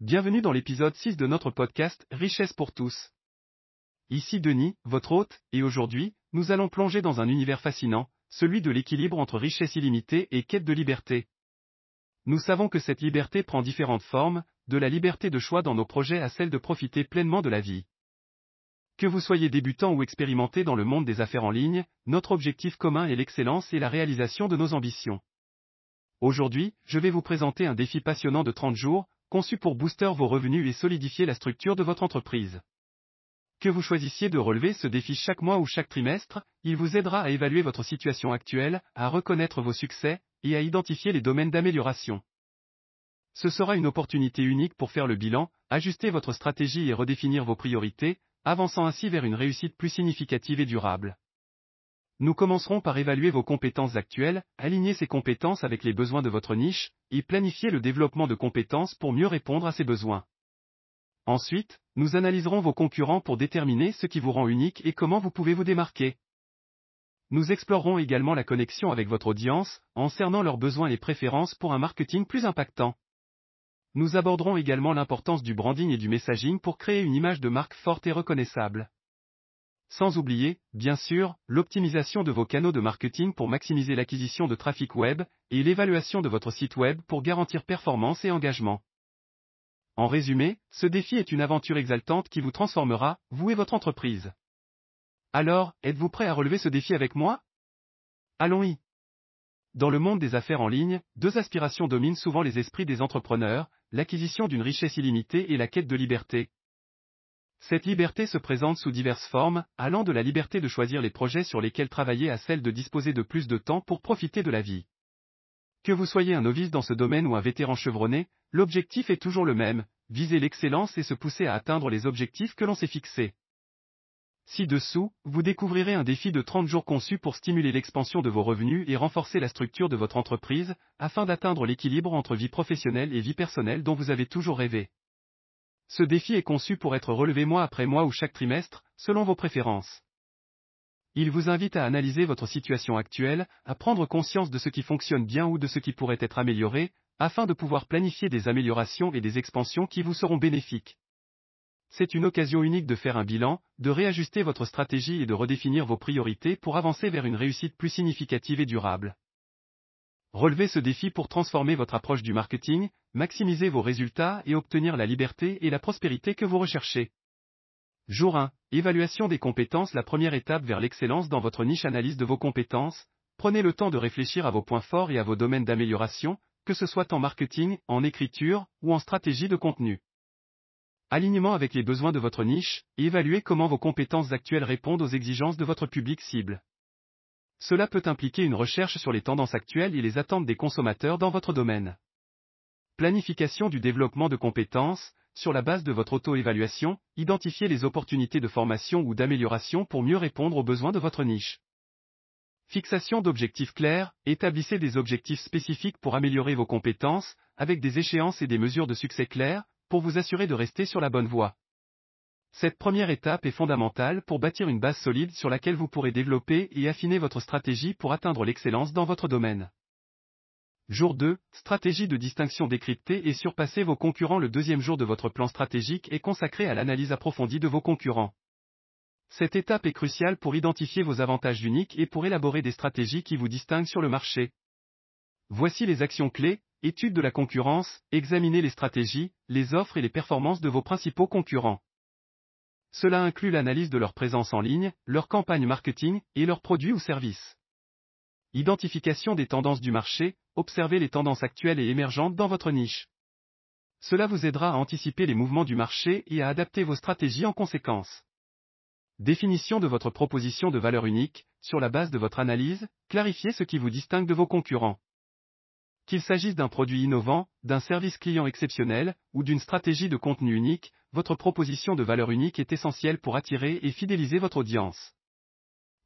bienvenue dans l'épisode 6 de notre podcast Richesse pour tous. Ici Denis, votre hôte, et aujourd'hui, nous allons plonger dans un univers fascinant, celui de l'équilibre entre richesse illimitée et quête de liberté. Nous savons que cette liberté prend différentes formes, de la liberté de choix dans nos projets à celle de profiter pleinement de la vie. Que vous soyez débutant ou expérimenté dans le monde des affaires en ligne, notre objectif commun est l'excellence et la réalisation de nos ambitions. Aujourd'hui, je vais vous présenter un défi passionnant de 30 jours, conçu pour booster vos revenus et solidifier la structure de votre entreprise. Que vous choisissiez de relever ce défi chaque mois ou chaque trimestre, il vous aidera à évaluer votre situation actuelle, à reconnaître vos succès, et à identifier les domaines d'amélioration. Ce sera une opportunité unique pour faire le bilan, ajuster votre stratégie et redéfinir vos priorités, avançant ainsi vers une réussite plus significative et durable. Nous commencerons par évaluer vos compétences actuelles, aligner ces compétences avec les besoins de votre niche, et planifier le développement de compétences pour mieux répondre à ces besoins. Ensuite, nous analyserons vos concurrents pour déterminer ce qui vous rend unique et comment vous pouvez vous démarquer. Nous explorerons également la connexion avec votre audience, en cernant leurs besoins et préférences pour un marketing plus impactant. Nous aborderons également l'importance du branding et du messaging pour créer une image de marque forte et reconnaissable. Sans oublier, bien sûr, l'optimisation de vos canaux de marketing pour maximiser l'acquisition de trafic web, et l'évaluation de votre site web pour garantir performance et engagement. En résumé, ce défi est une aventure exaltante qui vous transformera, vous et votre entreprise. Alors, êtes-vous prêt à relever ce défi avec moi? Allons-y. Dans le monde des affaires en ligne, deux aspirations dominent souvent les esprits des entrepreneurs, l'acquisition d'une richesse illimitée et la quête de liberté. Cette liberté se présente sous diverses formes, allant de la liberté de choisir les projets sur lesquels travailler à celle de disposer de plus de temps pour profiter de la vie. Que vous soyez un novice dans ce domaine ou un vétéran chevronné, l'objectif est toujours le même, viser l'excellence et se pousser à atteindre les objectifs que l'on s'est fixés. Ci-dessous, vous découvrirez un défi de 30 jours conçu pour stimuler l'expansion de vos revenus et renforcer la structure de votre entreprise, afin d'atteindre l'équilibre entre vie professionnelle et vie personnelle dont vous avez toujours rêvé. Ce défi est conçu pour être relevé mois après mois ou chaque trimestre, selon vos préférences. Il vous invite à analyser votre situation actuelle, à prendre conscience de ce qui fonctionne bien ou de ce qui pourrait être amélioré, afin de pouvoir planifier des améliorations et des expansions qui vous seront bénéfiques. C'est une occasion unique de faire un bilan, de réajuster votre stratégie et de redéfinir vos priorités pour avancer vers une réussite plus significative et durable. Relevez ce défi pour transformer votre approche du marketing, maximiser vos résultats et obtenir la liberté et la prospérité que vous recherchez. Jour 1. Évaluation des compétences La première étape vers l'excellence dans votre niche analyse de vos compétences. Prenez le temps de réfléchir à vos points forts et à vos domaines d'amélioration, que ce soit en marketing, en écriture ou en stratégie de contenu. Alignement avec les besoins de votre niche, évaluez comment vos compétences actuelles répondent aux exigences de votre public cible. Cela peut impliquer une recherche sur les tendances actuelles et les attentes des consommateurs dans votre domaine. Planification du développement de compétences, sur la base de votre auto-évaluation, identifiez les opportunités de formation ou d'amélioration pour mieux répondre aux besoins de votre niche. Fixation d'objectifs clairs, établissez des objectifs spécifiques pour améliorer vos compétences, avec des échéances et des mesures de succès claires, pour vous assurer de rester sur la bonne voie. Cette première étape est fondamentale pour bâtir une base solide sur laquelle vous pourrez développer et affiner votre stratégie pour atteindre l'excellence dans votre domaine. Jour 2, stratégie de distinction décryptée et surpasser vos concurrents. Le deuxième jour de votre plan stratégique est consacré à l'analyse approfondie de vos concurrents. Cette étape est cruciale pour identifier vos avantages uniques et pour élaborer des stratégies qui vous distinguent sur le marché. Voici les actions clés, Étude de la concurrence, examinez les stratégies, les offres et les performances de vos principaux concurrents. Cela inclut l'analyse de leur présence en ligne, leur campagne marketing et leurs produits ou services. Identification des tendances du marché, observez les tendances actuelles et émergentes dans votre niche. Cela vous aidera à anticiper les mouvements du marché et à adapter vos stratégies en conséquence. Définition de votre proposition de valeur unique, sur la base de votre analyse, clarifiez ce qui vous distingue de vos concurrents. Qu'il s'agisse d'un produit innovant, d'un service client exceptionnel, ou d'une stratégie de contenu unique, votre proposition de valeur unique est essentielle pour attirer et fidéliser votre audience.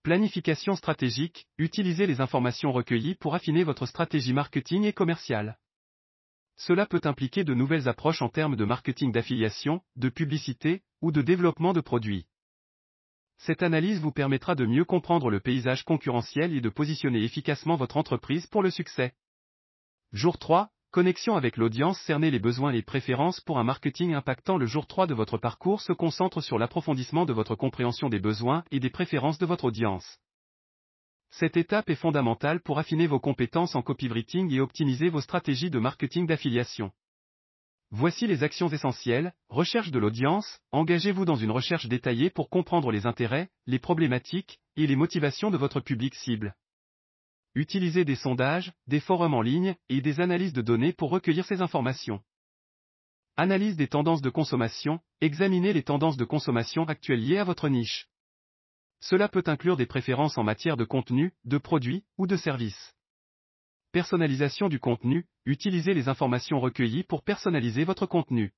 Planification stratégique, utilisez les informations recueillies pour affiner votre stratégie marketing et commerciale. Cela peut impliquer de nouvelles approches en termes de marketing d'affiliation, de publicité, ou de développement de produits. Cette analyse vous permettra de mieux comprendre le paysage concurrentiel et de positionner efficacement votre entreprise pour le succès. Jour 3, connexion avec l'audience, cerner les besoins et les préférences pour un marketing impactant le jour 3 de votre parcours se concentre sur l'approfondissement de votre compréhension des besoins et des préférences de votre audience. Cette étape est fondamentale pour affiner vos compétences en copywriting et optimiser vos stratégies de marketing d'affiliation. Voici les actions essentielles, recherche de l'audience, engagez-vous dans une recherche détaillée pour comprendre les intérêts, les problématiques et les motivations de votre public cible. Utilisez des sondages, des forums en ligne et des analyses de données pour recueillir ces informations. Analyse des tendances de consommation, examinez les tendances de consommation actuelles liées à votre niche. Cela peut inclure des préférences en matière de contenu, de produits ou de services. Personnalisation du contenu, utilisez les informations recueillies pour personnaliser votre contenu.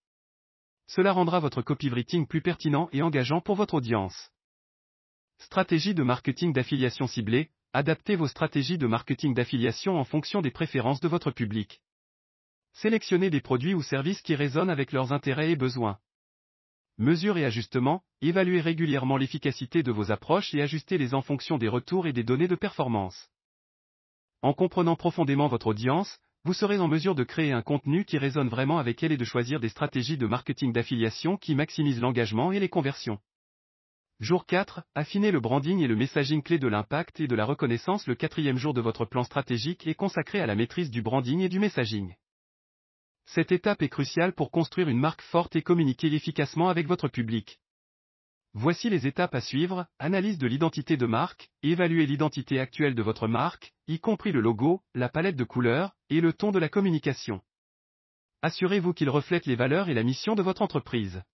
Cela rendra votre copywriting plus pertinent et engageant pour votre audience. Stratégie de marketing d'affiliation ciblée, adaptez vos stratégies de marketing d'affiliation en fonction des préférences de votre public. Sélectionnez des produits ou services qui résonnent avec leurs intérêts et besoins. Mesures et ajustements, évaluez régulièrement l'efficacité de vos approches et ajustez-les en fonction des retours et des données de performance. En comprenant profondément votre audience, vous serez en mesure de créer un contenu qui résonne vraiment avec elle et de choisir des stratégies de marketing d'affiliation qui maximisent l'engagement et les conversions. Jour 4, affinez le branding et le messaging clé de l'impact et de la reconnaissance. Le quatrième jour de votre plan stratégique est consacré à la maîtrise du branding et du messaging. Cette étape est cruciale pour construire une marque forte et communiquer efficacement avec votre public. Voici les étapes à suivre, analyse de l'identité de marque, évaluer l'identité actuelle de votre marque, y compris le logo, la palette de couleurs, et le ton de la communication. Assurez-vous qu'il reflète les valeurs et la mission de votre entreprise.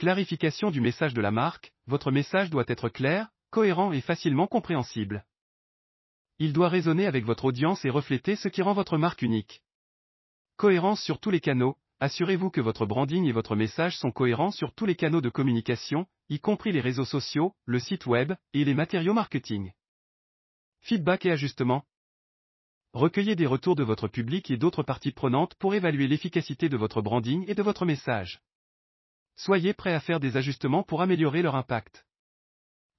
Clarification du message de la marque, votre message doit être clair, cohérent et facilement compréhensible. Il doit résonner avec votre audience et refléter ce qui rend votre marque unique. Cohérence sur tous les canaux, assurez-vous que votre branding et votre message sont cohérents sur tous les canaux de communication, y compris les réseaux sociaux, le site web, et les matériaux marketing. Feedback et ajustement. Recueillez des retours de votre public et d'autres parties prenantes pour évaluer l'efficacité de votre branding et de votre message. Soyez prêts à faire des ajustements pour améliorer leur impact.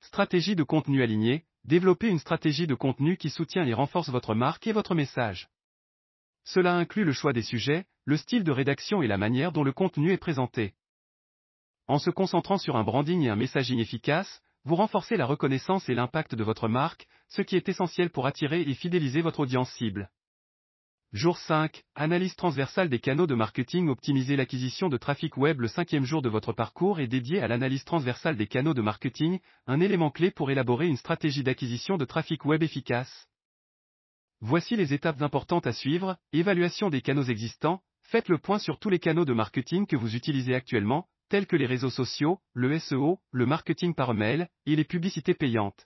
Stratégie de contenu alignée, développez une stratégie de contenu qui soutient et renforce votre marque et votre message. Cela inclut le choix des sujets, le style de rédaction et la manière dont le contenu est présenté. En se concentrant sur un branding et un messaging efficace, vous renforcez la reconnaissance et l'impact de votre marque, ce qui est essentiel pour attirer et fidéliser votre audience cible. Jour 5. Analyse transversale des canaux de marketing Optimiser l'acquisition de trafic web Le cinquième jour de votre parcours est dédié à l'analyse transversale des canaux de marketing, un élément clé pour élaborer une stratégie d'acquisition de trafic web efficace. Voici les étapes importantes à suivre. Évaluation des canaux existants. Faites le point sur tous les canaux de marketing que vous utilisez actuellement, tels que les réseaux sociaux, le SEO, le marketing par mail, et les publicités payantes.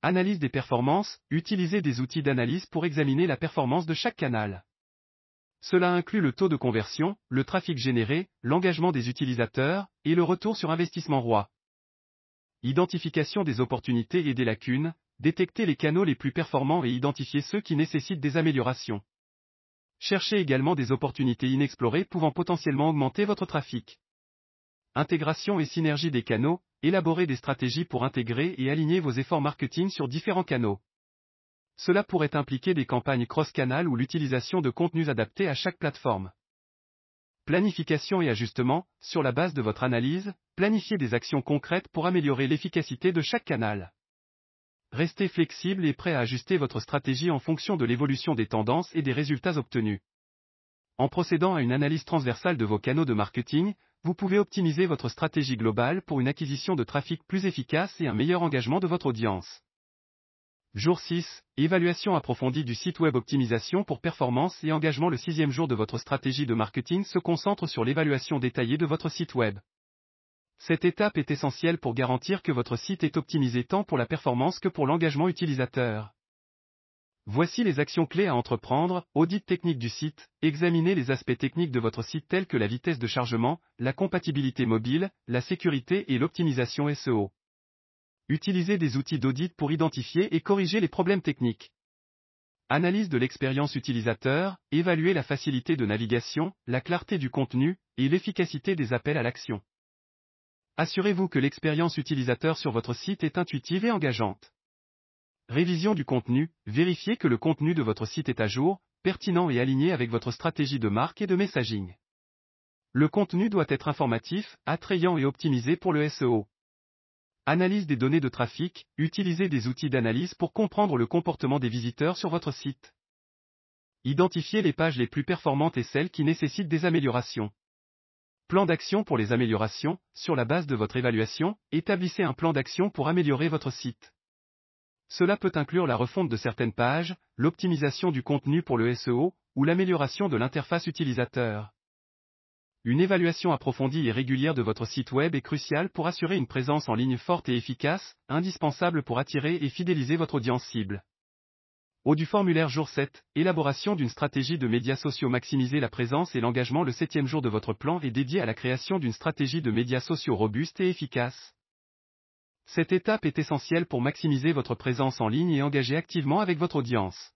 Analyse des performances, utilisez des outils d'analyse pour examiner la performance de chaque canal. Cela inclut le taux de conversion, le trafic généré, l'engagement des utilisateurs, et le retour sur investissement roi. Identification des opportunités et des lacunes, détectez les canaux les plus performants et identifiez ceux qui nécessitent des améliorations. Cherchez également des opportunités inexplorées pouvant potentiellement augmenter votre trafic. Intégration et synergie des canaux, élaborez des stratégies pour intégrer et aligner vos efforts marketing sur différents canaux. Cela pourrait impliquer des campagnes cross-canal ou l'utilisation de contenus adaptés à chaque plateforme. Planification et ajustement, sur la base de votre analyse, planifiez des actions concrètes pour améliorer l'efficacité de chaque canal. Restez flexible et prêt à ajuster votre stratégie en fonction de l'évolution des tendances et des résultats obtenus. En procédant à une analyse transversale de vos canaux de marketing, vous pouvez optimiser votre stratégie globale pour une acquisition de trafic plus efficace et un meilleur engagement de votre audience. Jour 6. Évaluation approfondie du site web optimisation pour performance et engagement Le sixième jour de votre stratégie de marketing se concentre sur l'évaluation détaillée de votre site web. Cette étape est essentielle pour garantir que votre site est optimisé tant pour la performance que pour l'engagement utilisateur. Voici les actions clés à entreprendre, audit technique du site, examinez les aspects techniques de votre site tels que la vitesse de chargement, la compatibilité mobile, la sécurité et l'optimisation SEO. Utilisez des outils d'audit pour identifier et corriger les problèmes techniques. Analyse de l'expérience utilisateur, évaluez la facilité de navigation, la clarté du contenu, et l'efficacité des appels à l'action. Assurez-vous que l'expérience utilisateur sur votre site est intuitive et engageante. Révision du contenu, vérifiez que le contenu de votre site est à jour, pertinent et aligné avec votre stratégie de marque et de messaging. Le contenu doit être informatif, attrayant et optimisé pour le SEO. Analyse des données de trafic, utilisez des outils d'analyse pour comprendre le comportement des visiteurs sur votre site. Identifiez les pages les plus performantes et celles qui nécessitent des améliorations. Plan d'action pour les améliorations, sur la base de votre évaluation, établissez un plan d'action pour améliorer votre site. Cela peut inclure la refonte de certaines pages, l'optimisation du contenu pour le SEO, ou l'amélioration de l'interface utilisateur. Une évaluation approfondie et régulière de votre site web est cruciale pour assurer une présence en ligne forte et efficace, indispensable pour attirer et fidéliser votre audience cible. Au du formulaire jour 7, élaboration d'une stratégie de médias sociaux maximiser la présence et l'engagement le septième jour de votre plan est dédié à la création d'une stratégie de médias sociaux robuste et efficace. Cette étape est essentielle pour maximiser votre présence en ligne et engager activement avec votre audience.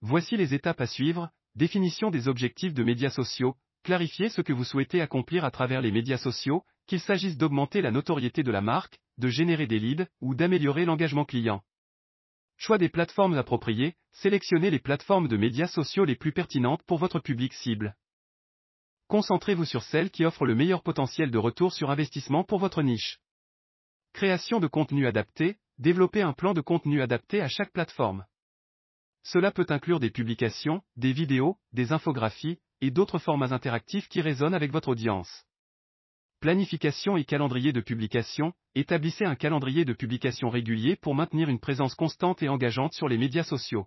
Voici les étapes à suivre, définition des objectifs de médias sociaux, clarifiez ce que vous souhaitez accomplir à travers les médias sociaux, qu'il s'agisse d'augmenter la notoriété de la marque, de générer des leads, ou d'améliorer l'engagement client. Choix des plateformes appropriées, sélectionnez les plateformes de médias sociaux les plus pertinentes pour votre public cible. Concentrez-vous sur celles qui offrent le meilleur potentiel de retour sur investissement pour votre niche. Création de contenu adapté, développer un plan de contenu adapté à chaque plateforme. Cela peut inclure des publications, des vidéos, des infographies, et d'autres formats interactifs qui résonnent avec votre audience. Planification et calendrier de publication, établissez un calendrier de publication régulier pour maintenir une présence constante et engageante sur les médias sociaux.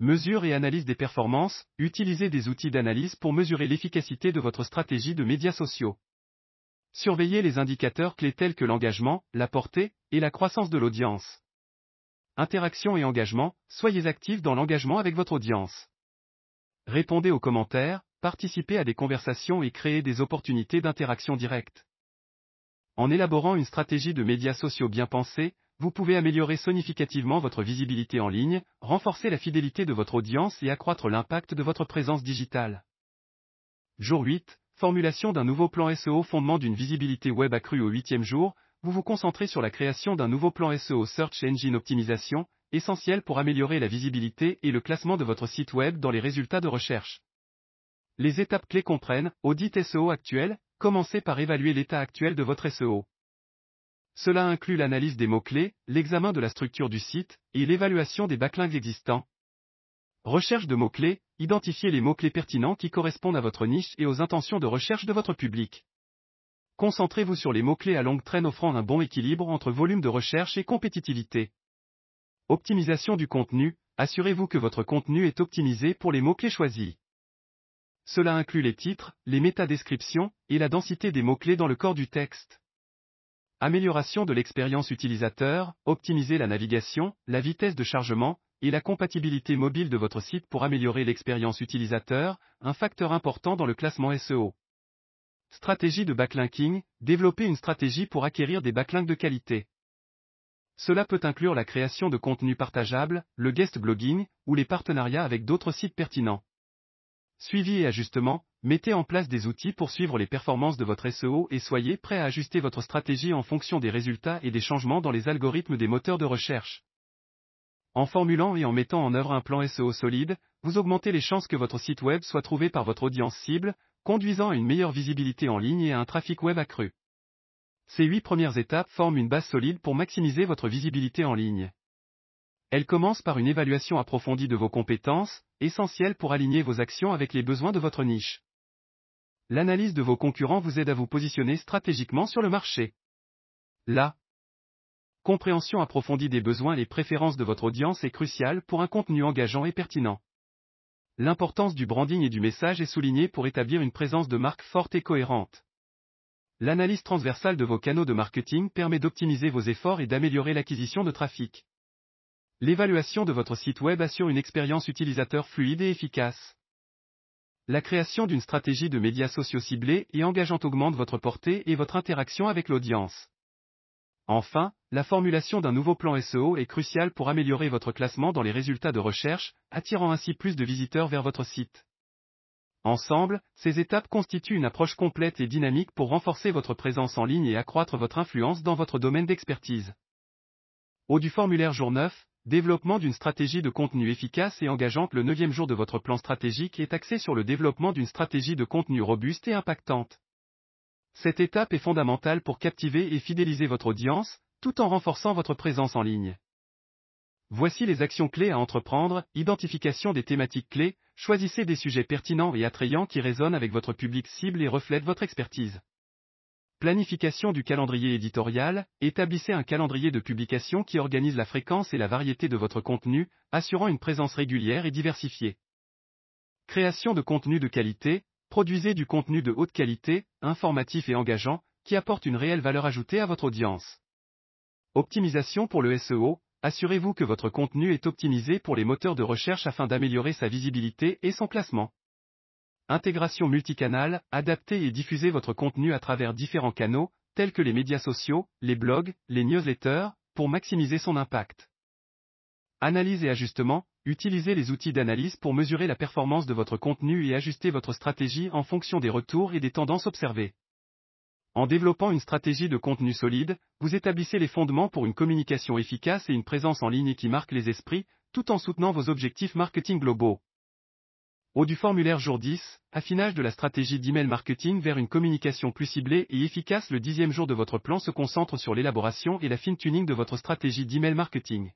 Mesure et analyse des performances, utilisez des outils d'analyse pour mesurer l'efficacité de votre stratégie de médias sociaux. Surveillez les indicateurs clés tels que l'engagement, la portée, et la croissance de l'audience. Interaction et engagement, soyez actifs dans l'engagement avec votre audience. Répondez aux commentaires, participez à des conversations et créez des opportunités d'interaction directe. En élaborant une stratégie de médias sociaux bien pensée, vous pouvez améliorer significativement votre visibilité en ligne, renforcer la fidélité de votre audience et accroître l'impact de votre présence digitale. Jour 8, Formulation d'un nouveau plan SEO fondement d'une visibilité web accrue au huitième jour, vous vous concentrez sur la création d'un nouveau plan SEO Search Engine Optimisation, essentiel pour améliorer la visibilité et le classement de votre site web dans les résultats de recherche. Les étapes clés comprennent, audit SEO actuel, commencez par évaluer l'état actuel de votre SEO. Cela inclut l'analyse des mots-clés, l'examen de la structure du site, et l'évaluation des backlinks existants. Recherche de mots-clés, Identifiez les mots-clés pertinents qui correspondent à votre niche et aux intentions de recherche de votre public. Concentrez-vous sur les mots-clés à longue traîne offrant un bon équilibre entre volume de recherche et compétitivité. Optimisation du contenu, assurez-vous que votre contenu est optimisé pour les mots-clés choisis. Cela inclut les titres, les métadescriptions, et la densité des mots-clés dans le corps du texte. Amélioration de l'expérience utilisateur, optimiser la navigation, la vitesse de chargement, et la compatibilité mobile de votre site pour améliorer l'expérience utilisateur, un facteur important dans le classement SEO. Stratégie de backlinking, développer une stratégie pour acquérir des backlinks de qualité. Cela peut inclure la création de contenus partageables, le guest blogging, ou les partenariats avec d'autres sites pertinents. Suivi et ajustement, mettez en place des outils pour suivre les performances de votre SEO et soyez prêt à ajuster votre stratégie en fonction des résultats et des changements dans les algorithmes des moteurs de recherche. En formulant et en mettant en œuvre un plan SEO solide, vous augmentez les chances que votre site web soit trouvé par votre audience cible, conduisant à une meilleure visibilité en ligne et à un trafic web accru. Ces huit premières étapes forment une base solide pour maximiser votre visibilité en ligne. Elles commencent par une évaluation approfondie de vos compétences, essentielles pour aligner vos actions avec les besoins de votre niche. L'analyse de vos concurrents vous aide à vous positionner stratégiquement sur le marché. Là, compréhension approfondie des besoins et préférences de votre audience est cruciale pour un contenu engageant et pertinent. L'importance du branding et du message est soulignée pour établir une présence de marque forte et cohérente. L'analyse transversale de vos canaux de marketing permet d'optimiser vos efforts et d'améliorer l'acquisition de trafic. L'évaluation de votre site web assure une expérience utilisateur fluide et efficace. La création d'une stratégie de médias sociaux ciblés et engageante augmente votre portée et votre interaction avec l'audience. Enfin, la formulation d'un nouveau plan SEO est cruciale pour améliorer votre classement dans les résultats de recherche, attirant ainsi plus de visiteurs vers votre site. Ensemble, ces étapes constituent une approche complète et dynamique pour renforcer votre présence en ligne et accroître votre influence dans votre domaine d'expertise. Au du formulaire jour 9, développement d'une stratégie de contenu efficace et engageante. Le neuvième jour de votre plan stratégique est axé sur le développement d'une stratégie de contenu robuste et impactante. Cette étape est fondamentale pour captiver et fidéliser votre audience, tout en renforçant votre présence en ligne. Voici les actions clés à entreprendre, identification des thématiques clés, choisissez des sujets pertinents et attrayants qui résonnent avec votre public cible et reflètent votre expertise. Planification du calendrier éditorial, établissez un calendrier de publication qui organise la fréquence et la variété de votre contenu, assurant une présence régulière et diversifiée. Création de contenu de qualité, produisez du contenu de haute qualité, informatif et engageant, qui apporte une réelle valeur ajoutée à votre audience. Optimisation pour le SEO, assurez-vous que votre contenu est optimisé pour les moteurs de recherche afin d'améliorer sa visibilité et son classement. Intégration multicanale, adaptez et diffusez votre contenu à travers différents canaux, tels que les médias sociaux, les blogs, les newsletters, pour maximiser son impact. Analyse et ajustement, utilisez les outils d'analyse pour mesurer la performance de votre contenu et ajuster votre stratégie en fonction des retours et des tendances observées. En développant une stratégie de contenu solide, vous établissez les fondements pour une communication efficace et une présence en ligne qui marque les esprits, tout en soutenant vos objectifs marketing globaux. Au du formulaire jour 10, affinage de la stratégie d'email marketing vers une communication plus ciblée et efficace. Le dixième jour de votre plan se concentre sur l'élaboration et la fine-tuning de votre stratégie d'email marketing.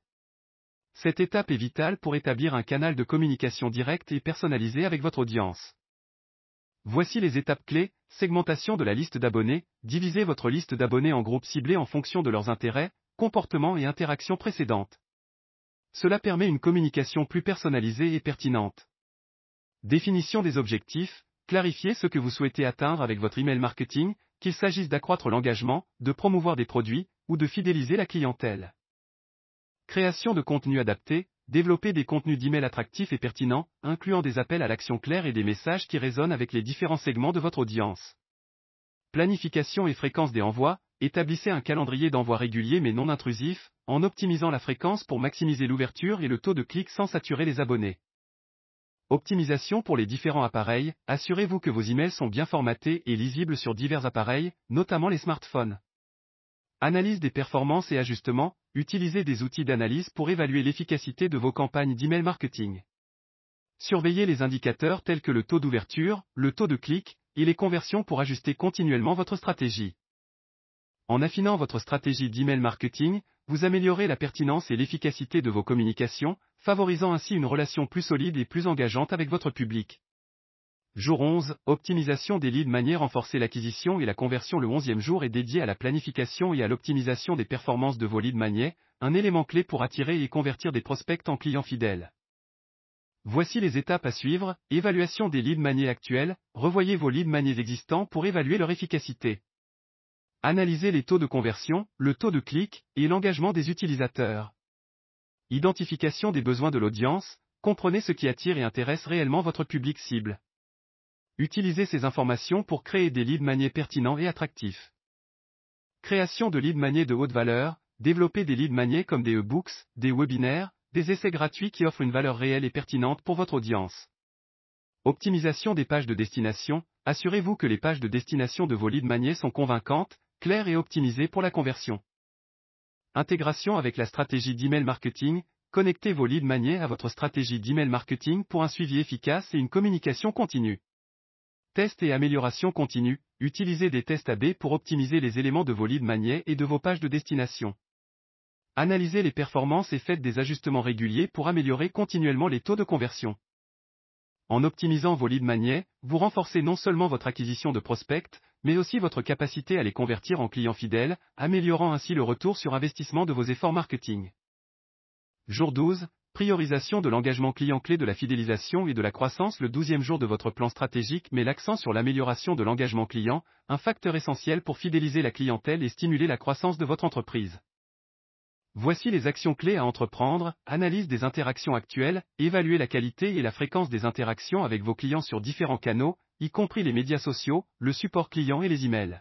Cette étape est vitale pour établir un canal de communication direct et personnalisé avec votre audience. Voici les étapes clés, segmentation de la liste d'abonnés, divisez votre liste d'abonnés en groupes ciblés en fonction de leurs intérêts, comportements et interactions précédentes. Cela permet une communication plus personnalisée et pertinente. Définition des objectifs, clarifiez ce que vous souhaitez atteindre avec votre email marketing, qu'il s'agisse d'accroître l'engagement, de promouvoir des produits, ou de fidéliser la clientèle. Création de contenu adapté, développer des contenus d'email attractifs et pertinents, incluant des appels à l'action clairs et des messages qui résonnent avec les différents segments de votre audience. Planification et fréquence des envois, établissez un calendrier d'envoi régulier mais non intrusif, en optimisant la fréquence pour maximiser l'ouverture et le taux de clic sans saturer les abonnés. Optimisation pour les différents appareils, assurez-vous que vos emails sont bien formatés et lisibles sur divers appareils, notamment les smartphones. Analyse des performances et ajustements, utilisez des outils d'analyse pour évaluer l'efficacité de vos campagnes d'email marketing. Surveillez les indicateurs tels que le taux d'ouverture, le taux de clic, et les conversions pour ajuster continuellement votre stratégie. En affinant votre stratégie d'email marketing, vous améliorez la pertinence et l'efficacité de vos communications, favorisant ainsi une relation plus solide et plus engageante avec votre public. Jour 11, optimisation des leads manière renforcer l'acquisition et la conversion le 11e jour est dédié à la planification et à l'optimisation des performances de vos leads manières, un élément clé pour attirer et convertir des prospects en clients fidèles. Voici les étapes à suivre, évaluation des leads manières actuels, revoyez vos leads manières existants pour évaluer leur efficacité. Analysez les taux de conversion, le taux de clic, et l'engagement des utilisateurs. Identification des besoins de l'audience, comprenez ce qui attire et intéresse réellement votre public cible. Utilisez ces informations pour créer des leads maniers pertinents et attractifs. Création de leads maniers de haute valeur, développez des leads maniers comme des e-books, des webinaires, des essais gratuits qui offrent une valeur réelle et pertinente pour votre audience. Optimisation des pages de destination, assurez-vous que les pages de destination de vos leads maniers sont convaincantes, claires et optimisées pour la conversion. Intégration avec la stratégie d'email marketing, connectez vos leads maniers à votre stratégie d'email marketing pour un suivi efficace et une communication continue. Test et amélioration continue, utilisez des tests AB pour optimiser les éléments de vos leads maniers et de vos pages de destination. Analysez les performances et faites des ajustements réguliers pour améliorer continuellement les taux de conversion. En optimisant vos leads maniers, vous renforcez non seulement votre acquisition de prospects, mais aussi votre capacité à les convertir en clients fidèles, améliorant ainsi le retour sur investissement de vos efforts marketing. Jour 12, priorisation de l'engagement client clé de la fidélisation et de la croissance Le douzième jour de votre plan stratégique met l'accent sur l'amélioration de l'engagement client, un facteur essentiel pour fidéliser la clientèle et stimuler la croissance de votre entreprise. Voici les actions clés à entreprendre, analyse des interactions actuelles, évaluer la qualité et la fréquence des interactions avec vos clients sur différents canaux, y compris les médias sociaux, le support client et les emails.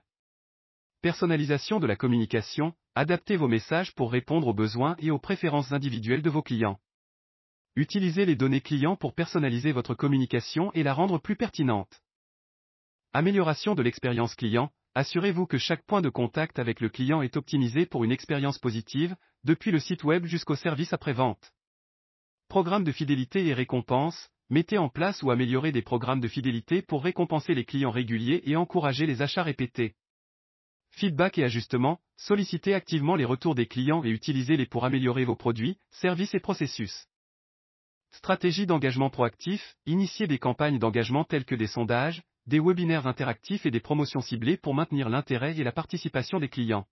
Personnalisation de la communication, adaptez vos messages pour répondre aux besoins et aux préférences individuelles de vos clients. Utilisez les données clients pour personnaliser votre communication et la rendre plus pertinente. Amélioration de l'expérience client, assurez-vous que chaque point de contact avec le client est optimisé pour une expérience positive, depuis le site web jusqu'au service après-vente. Programme de fidélité et récompenses, mettez en place ou améliorez des programmes de fidélité pour récompenser les clients réguliers et encourager les achats répétés. Feedback et ajustement, sollicitez activement les retours des clients et utilisez-les pour améliorer vos produits, services et processus. Stratégie d'engagement proactif, initiez des campagnes d'engagement telles que des sondages, des webinaires interactifs et des promotions ciblées pour maintenir l'intérêt et la participation des clients.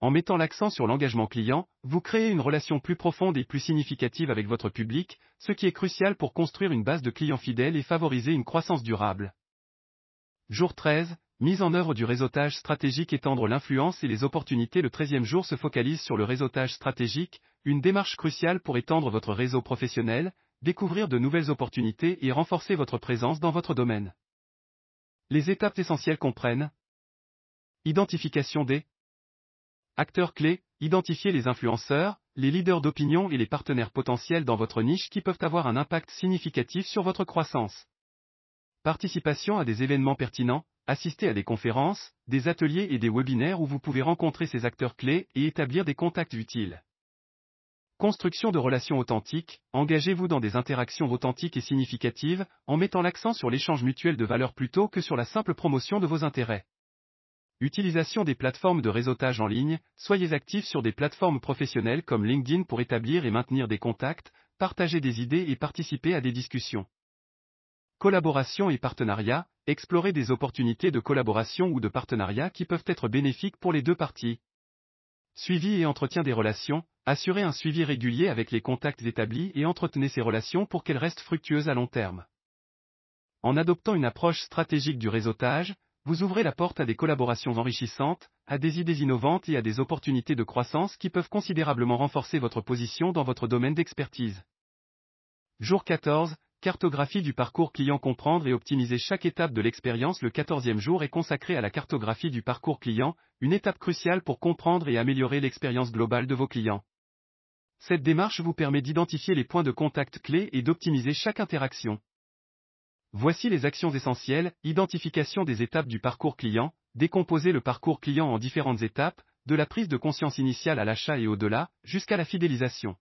En mettant l'accent sur l'engagement client, vous créez une relation plus profonde et plus significative avec votre public, ce qui est crucial pour construire une base de clients fidèles et favoriser une croissance durable. Jour 13, mise en œuvre du réseautage stratégique étendre l'influence et les opportunités Le 13e jour se focalise sur le réseautage stratégique, une démarche cruciale pour étendre votre réseau professionnel, découvrir de nouvelles opportunités et renforcer votre présence dans votre domaine. Les étapes essentielles comprennent Identification des Acteurs clés, identifiez les influenceurs, les leaders d'opinion et les partenaires potentiels dans votre niche qui peuvent avoir un impact significatif sur votre croissance. Participation à des événements pertinents, assistez à des conférences, des ateliers et des webinaires où vous pouvez rencontrer ces acteurs clés et établir des contacts utiles. Construction de relations authentiques, engagez-vous dans des interactions authentiques et significatives, en mettant l'accent sur l'échange mutuel de valeurs plutôt que sur la simple promotion de vos intérêts. Utilisation des plateformes de réseautage en ligne, soyez actifs sur des plateformes professionnelles comme LinkedIn pour établir et maintenir des contacts, partager des idées et participer à des discussions. Collaboration et partenariat, explorez des opportunités de collaboration ou de partenariat qui peuvent être bénéfiques pour les deux parties. Suivi et entretien des relations, assurez un suivi régulier avec les contacts établis et entretenez ces relations pour qu'elles restent fructueuses à long terme. En adoptant une approche stratégique du réseautage, vous ouvrez la porte à des collaborations enrichissantes, à des idées innovantes et à des opportunités de croissance qui peuvent considérablement renforcer votre position dans votre domaine d'expertise. Jour 14, cartographie du parcours client comprendre et optimiser chaque étape de l'expérience Le 14e jour est consacré à la cartographie du parcours client, une étape cruciale pour comprendre et améliorer l'expérience globale de vos clients. Cette démarche vous permet d'identifier les points de contact clés et d'optimiser chaque interaction. Voici les actions essentielles, identification des étapes du parcours client, décomposer le parcours client en différentes étapes, de la prise de conscience initiale à l'achat et au-delà, jusqu'à la fidélisation.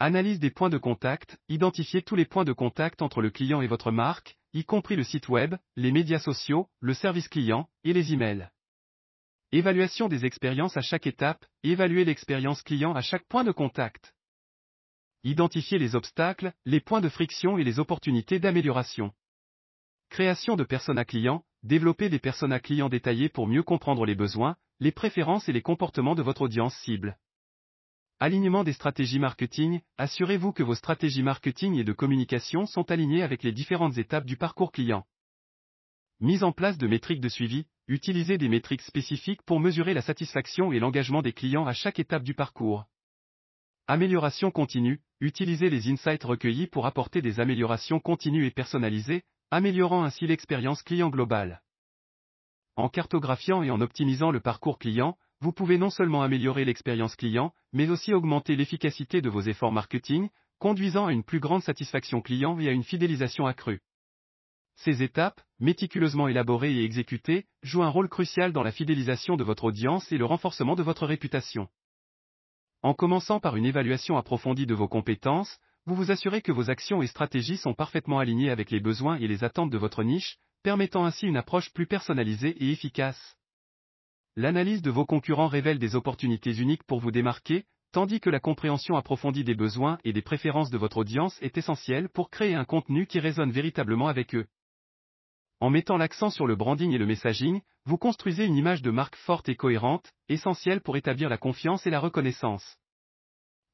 Analyse des points de contact, identifier tous les points de contact entre le client et votre marque, y compris le site web, les médias sociaux, le service client, et les emails. Évaluation des expériences à chaque étape, évaluer l'expérience client à chaque point de contact. Identifier les obstacles, les points de friction et les opportunités d'amélioration. Création de personas clients, développer des personas clients détaillés pour mieux comprendre les besoins, les préférences et les comportements de votre audience cible. Alignement des stratégies marketing, assurez-vous que vos stratégies marketing et de communication sont alignées avec les différentes étapes du parcours client. Mise en place de métriques de suivi, utilisez des métriques spécifiques pour mesurer la satisfaction et l'engagement des clients à chaque étape du parcours. Amélioration continue, utilisez les insights recueillis pour apporter des améliorations continues et personnalisées, améliorant ainsi l'expérience client globale. En cartographiant et en optimisant le parcours client, vous pouvez non seulement améliorer l'expérience client, mais aussi augmenter l'efficacité de vos efforts marketing, conduisant à une plus grande satisfaction client et à une fidélisation accrue. Ces étapes, méticuleusement élaborées et exécutées, jouent un rôle crucial dans la fidélisation de votre audience et le renforcement de votre réputation. En commençant par une évaluation approfondie de vos compétences, vous vous assurez que vos actions et stratégies sont parfaitement alignées avec les besoins et les attentes de votre niche, permettant ainsi une approche plus personnalisée et efficace. L'analyse de vos concurrents révèle des opportunités uniques pour vous démarquer, tandis que la compréhension approfondie des besoins et des préférences de votre audience est essentielle pour créer un contenu qui résonne véritablement avec eux. En mettant l'accent sur le branding et le messaging, vous construisez une image de marque forte et cohérente, essentielle pour établir la confiance et la reconnaissance.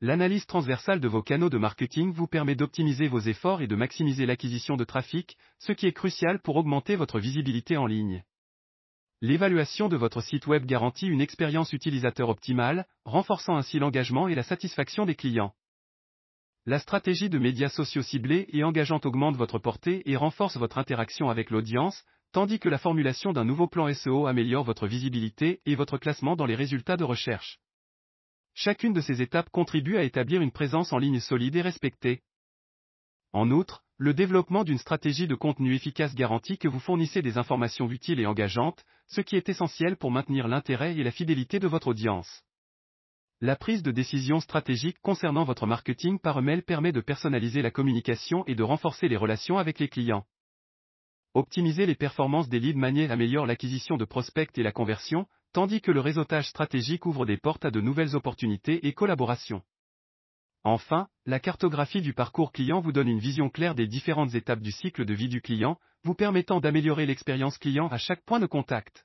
L'analyse transversale de vos canaux de marketing vous permet d'optimiser vos efforts et de maximiser l'acquisition de trafic, ce qui est crucial pour augmenter votre visibilité en ligne. L'évaluation de votre site web garantit une expérience utilisateur optimale, renforçant ainsi l'engagement et la satisfaction des clients. La stratégie de médias sociaux ciblés et engageante augmente votre portée et renforce votre interaction avec l'audience, tandis que la formulation d'un nouveau plan SEO améliore votre visibilité et votre classement dans les résultats de recherche. Chacune de ces étapes contribue à établir une présence en ligne solide et respectée. En outre, le développement d'une stratégie de contenu efficace garantit que vous fournissez des informations utiles et engageantes, ce qui est essentiel pour maintenir l'intérêt et la fidélité de votre audience. La prise de décision stratégique concernant votre marketing par email permet de personnaliser la communication et de renforcer les relations avec les clients. Optimiser les performances des leads manières améliore l'acquisition de prospects et la conversion, tandis que le réseautage stratégique ouvre des portes à de nouvelles opportunités et collaborations. Enfin, la cartographie du parcours client vous donne une vision claire des différentes étapes du cycle de vie du client, vous permettant d'améliorer l'expérience client à chaque point de contact.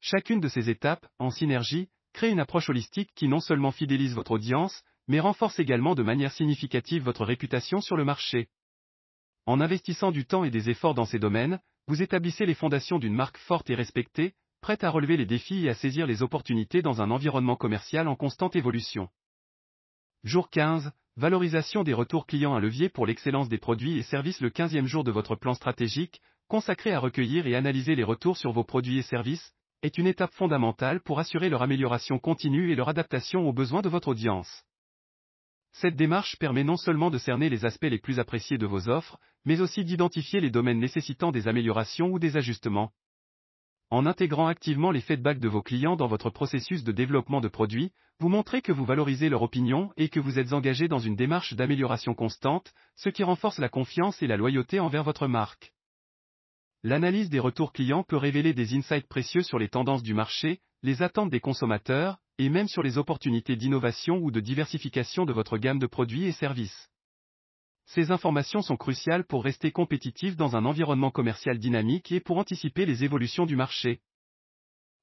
Chacune de ces étapes, en synergie, crée une approche holistique qui non seulement fidélise votre audience, mais renforce également de manière significative votre réputation sur le marché. En investissant du temps et des efforts dans ces domaines, vous établissez les fondations d'une marque forte et respectée, prête à relever les défis et à saisir les opportunités dans un environnement commercial en constante évolution. Jour 15, valorisation des retours clients un levier pour l'excellence des produits et services le 15e jour de votre plan stratégique, consacré à recueillir et analyser les retours sur vos produits et services, est une étape fondamentale pour assurer leur amélioration continue et leur adaptation aux besoins de votre audience. Cette démarche permet non seulement de cerner les aspects les plus appréciés de vos offres, mais aussi d'identifier les domaines nécessitant des améliorations ou des ajustements. En intégrant activement les feedbacks de vos clients dans votre processus de développement de produits, vous montrez que vous valorisez leur opinion et que vous êtes engagé dans une démarche d'amélioration constante, ce qui renforce la confiance et la loyauté envers votre marque. L'analyse des retours clients peut révéler des insights précieux sur les tendances du marché, les attentes des consommateurs, et même sur les opportunités d'innovation ou de diversification de votre gamme de produits et services. Ces informations sont cruciales pour rester compétitif dans un environnement commercial dynamique et pour anticiper les évolutions du marché.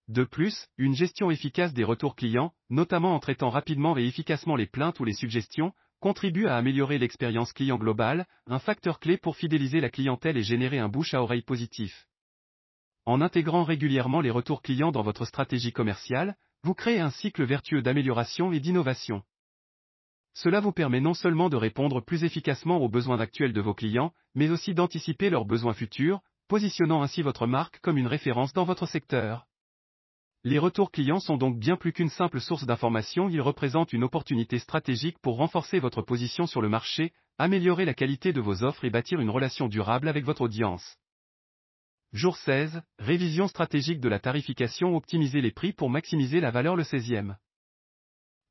De plus, une gestion efficace des retours clients, notamment en traitant rapidement et efficacement les plaintes ou les suggestions, contribue à améliorer l'expérience client globale, un facteur clé pour fidéliser la clientèle et générer un bouche à oreille positif. En intégrant régulièrement les retours clients dans votre stratégie commerciale, vous créez un cycle vertueux d'amélioration et d'innovation. Cela vous permet non seulement de répondre plus efficacement aux besoins actuels de vos clients, mais aussi d'anticiper leurs besoins futurs, positionnant ainsi votre marque comme une référence dans votre secteur. Les retours clients sont donc bien plus qu'une simple source d'information, ils représentent une opportunité stratégique pour renforcer votre position sur le marché, améliorer la qualité de vos offres et bâtir une relation durable avec votre audience. Jour 16, révision stratégique de la tarification, optimiser les prix pour maximiser la valeur le 16e.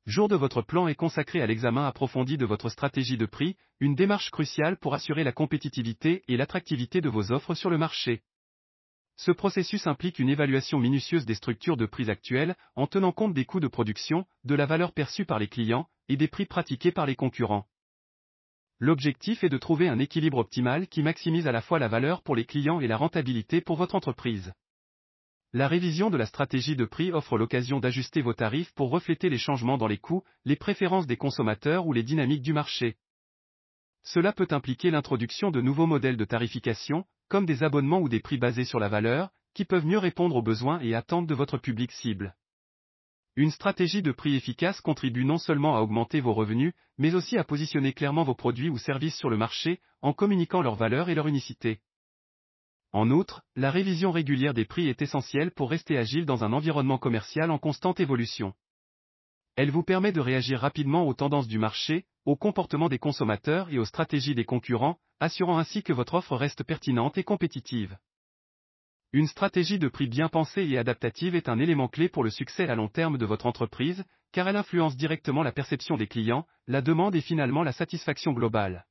Jour de votre plan est consacré à l'examen approfondi de votre stratégie de prix, une démarche cruciale pour assurer la compétitivité et l'attractivité de vos offres sur le marché. Ce processus implique une évaluation minutieuse des structures de prix actuelles, en tenant compte des coûts de production, de la valeur perçue par les clients, et des prix pratiqués par les concurrents. L'objectif est de trouver un équilibre optimal qui maximise à la fois la valeur pour les clients et la rentabilité pour votre entreprise. La révision de la stratégie de prix offre l'occasion d'ajuster vos tarifs pour refléter les changements dans les coûts, les préférences des consommateurs ou les dynamiques du marché. Cela peut impliquer l'introduction de nouveaux modèles de tarification, comme des abonnements ou des prix basés sur la valeur, qui peuvent mieux répondre aux besoins et attentes de votre public cible. Une stratégie de prix efficace contribue non seulement à augmenter vos revenus, mais aussi à positionner clairement vos produits ou services sur le marché, en communiquant leur valeur et leur unicité. En outre, la révision régulière des prix est essentielle pour rester agile dans un environnement commercial en constante évolution. Elle vous permet de réagir rapidement aux tendances du marché, au comportement des consommateurs et aux stratégies des concurrents, assurant ainsi que votre offre reste pertinente et compétitive. Une stratégie de prix bien pensée et adaptative est un élément clé pour le succès à long terme de votre entreprise, car elle influence directement la perception des clients, la demande et finalement la satisfaction globale.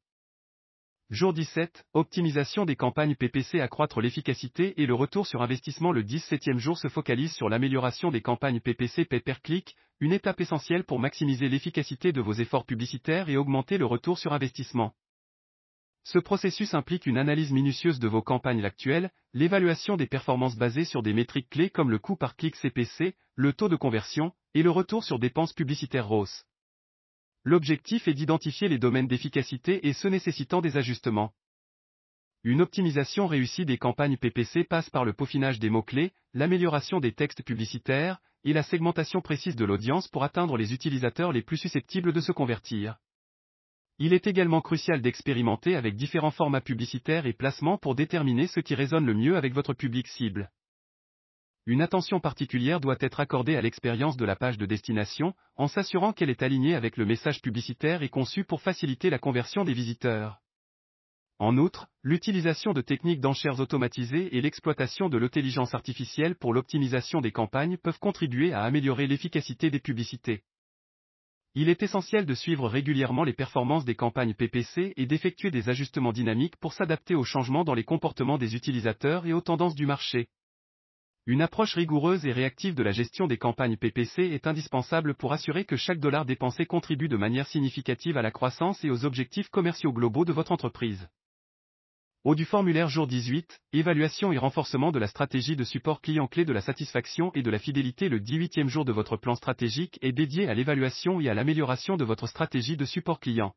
Jour 17, optimisation des campagnes PPC accroître l'efficacité et le retour sur investissement le 17e jour se focalise sur l'amélioration des campagnes PPC pay per click, une étape essentielle pour maximiser l'efficacité de vos efforts publicitaires et augmenter le retour sur investissement. Ce processus implique une analyse minutieuse de vos campagnes actuelles, l'évaluation des performances basées sur des métriques clés comme le coût par clic CPC, le taux de conversion, et le retour sur dépenses publicitaires ROS. L'objectif est d'identifier les domaines d'efficacité et ceux nécessitant des ajustements. Une optimisation réussie des campagnes PPC passe par le peaufinage des mots-clés, l'amélioration des textes publicitaires, et la segmentation précise de l'audience pour atteindre les utilisateurs les plus susceptibles de se convertir. Il est également crucial d'expérimenter avec différents formats publicitaires et placements pour déterminer ce qui résonne le mieux avec votre public cible une attention particulière doit être accordée à l'expérience de la page de destination, en s'assurant qu'elle est alignée avec le message publicitaire et conçue pour faciliter la conversion des visiteurs. En outre, l'utilisation de techniques d'enchères automatisées et l'exploitation de l'intelligence artificielle pour l'optimisation des campagnes peuvent contribuer à améliorer l'efficacité des publicités. Il est essentiel de suivre régulièrement les performances des campagnes PPC et d'effectuer des ajustements dynamiques pour s'adapter aux changements dans les comportements des utilisateurs et aux tendances du marché. Une approche rigoureuse et réactive de la gestion des campagnes PPC est indispensable pour assurer que chaque dollar dépensé contribue de manière significative à la croissance et aux objectifs commerciaux globaux de votre entreprise. Au du formulaire jour 18, évaluation et renforcement de la stratégie de support client clé de la satisfaction et de la fidélité le 18e jour de votre plan stratégique est dédié à l'évaluation et à l'amélioration de votre stratégie de support client.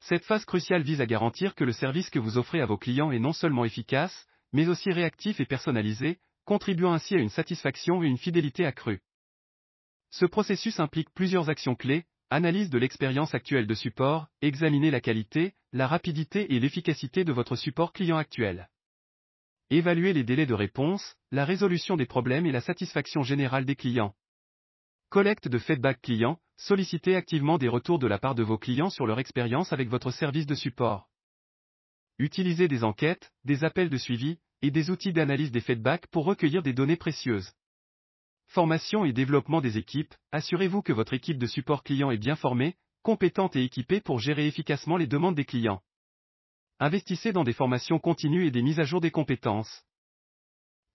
Cette phase cruciale vise à garantir que le service que vous offrez à vos clients est non seulement efficace, mais aussi réactif et personnalisé, contribuant ainsi à une satisfaction et une fidélité accrue. Ce processus implique plusieurs actions clés, Analyse de l'expérience actuelle de support, examinez la qualité, la rapidité et l'efficacité de votre support client actuel. Évaluez les délais de réponse, la résolution des problèmes et la satisfaction générale des clients. Collecte de feedback client, sollicitez activement des retours de la part de vos clients sur leur expérience avec votre service de support. Utilisez des enquêtes, des appels de suivi, et des outils d'analyse des feedbacks pour recueillir des données précieuses. Formation et développement des équipes, assurez-vous que votre équipe de support client est bien formée, compétente et équipée pour gérer efficacement les demandes des clients. Investissez dans des formations continues et des mises à jour des compétences.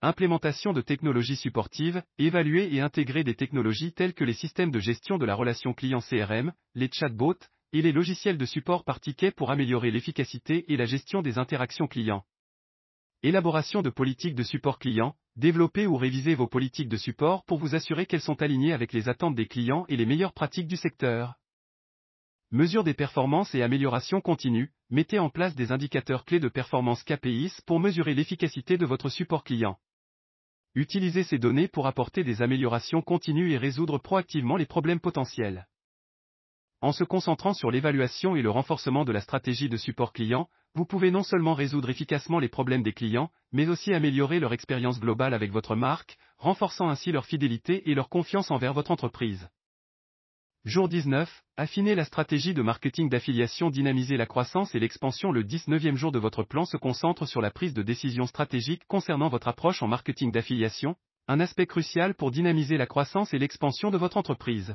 Implémentation de technologies supportives, évaluer et intégrer des technologies telles que les systèmes de gestion de la relation client CRM, les chatbots, et les logiciels de support par ticket pour améliorer l'efficacité et la gestion des interactions clients. Élaboration de politiques de support client, développez ou révisez vos politiques de support pour vous assurer qu'elles sont alignées avec les attentes des clients et les meilleures pratiques du secteur. Mesure des performances et amélioration continue, mettez en place des indicateurs clés de performance KPIs pour mesurer l'efficacité de votre support client. Utilisez ces données pour apporter des améliorations continues et résoudre proactivement les problèmes potentiels. En se concentrant sur l'évaluation et le renforcement de la stratégie de support client, vous pouvez non seulement résoudre efficacement les problèmes des clients, mais aussi améliorer leur expérience globale avec votre marque, renforçant ainsi leur fidélité et leur confiance envers votre entreprise. Jour 19, affinez la stratégie de marketing d'affiliation dynamiser la croissance et l'expansion le 19e jour de votre plan se concentre sur la prise de décision stratégique concernant votre approche en marketing d'affiliation, un aspect crucial pour dynamiser la croissance et l'expansion de votre entreprise.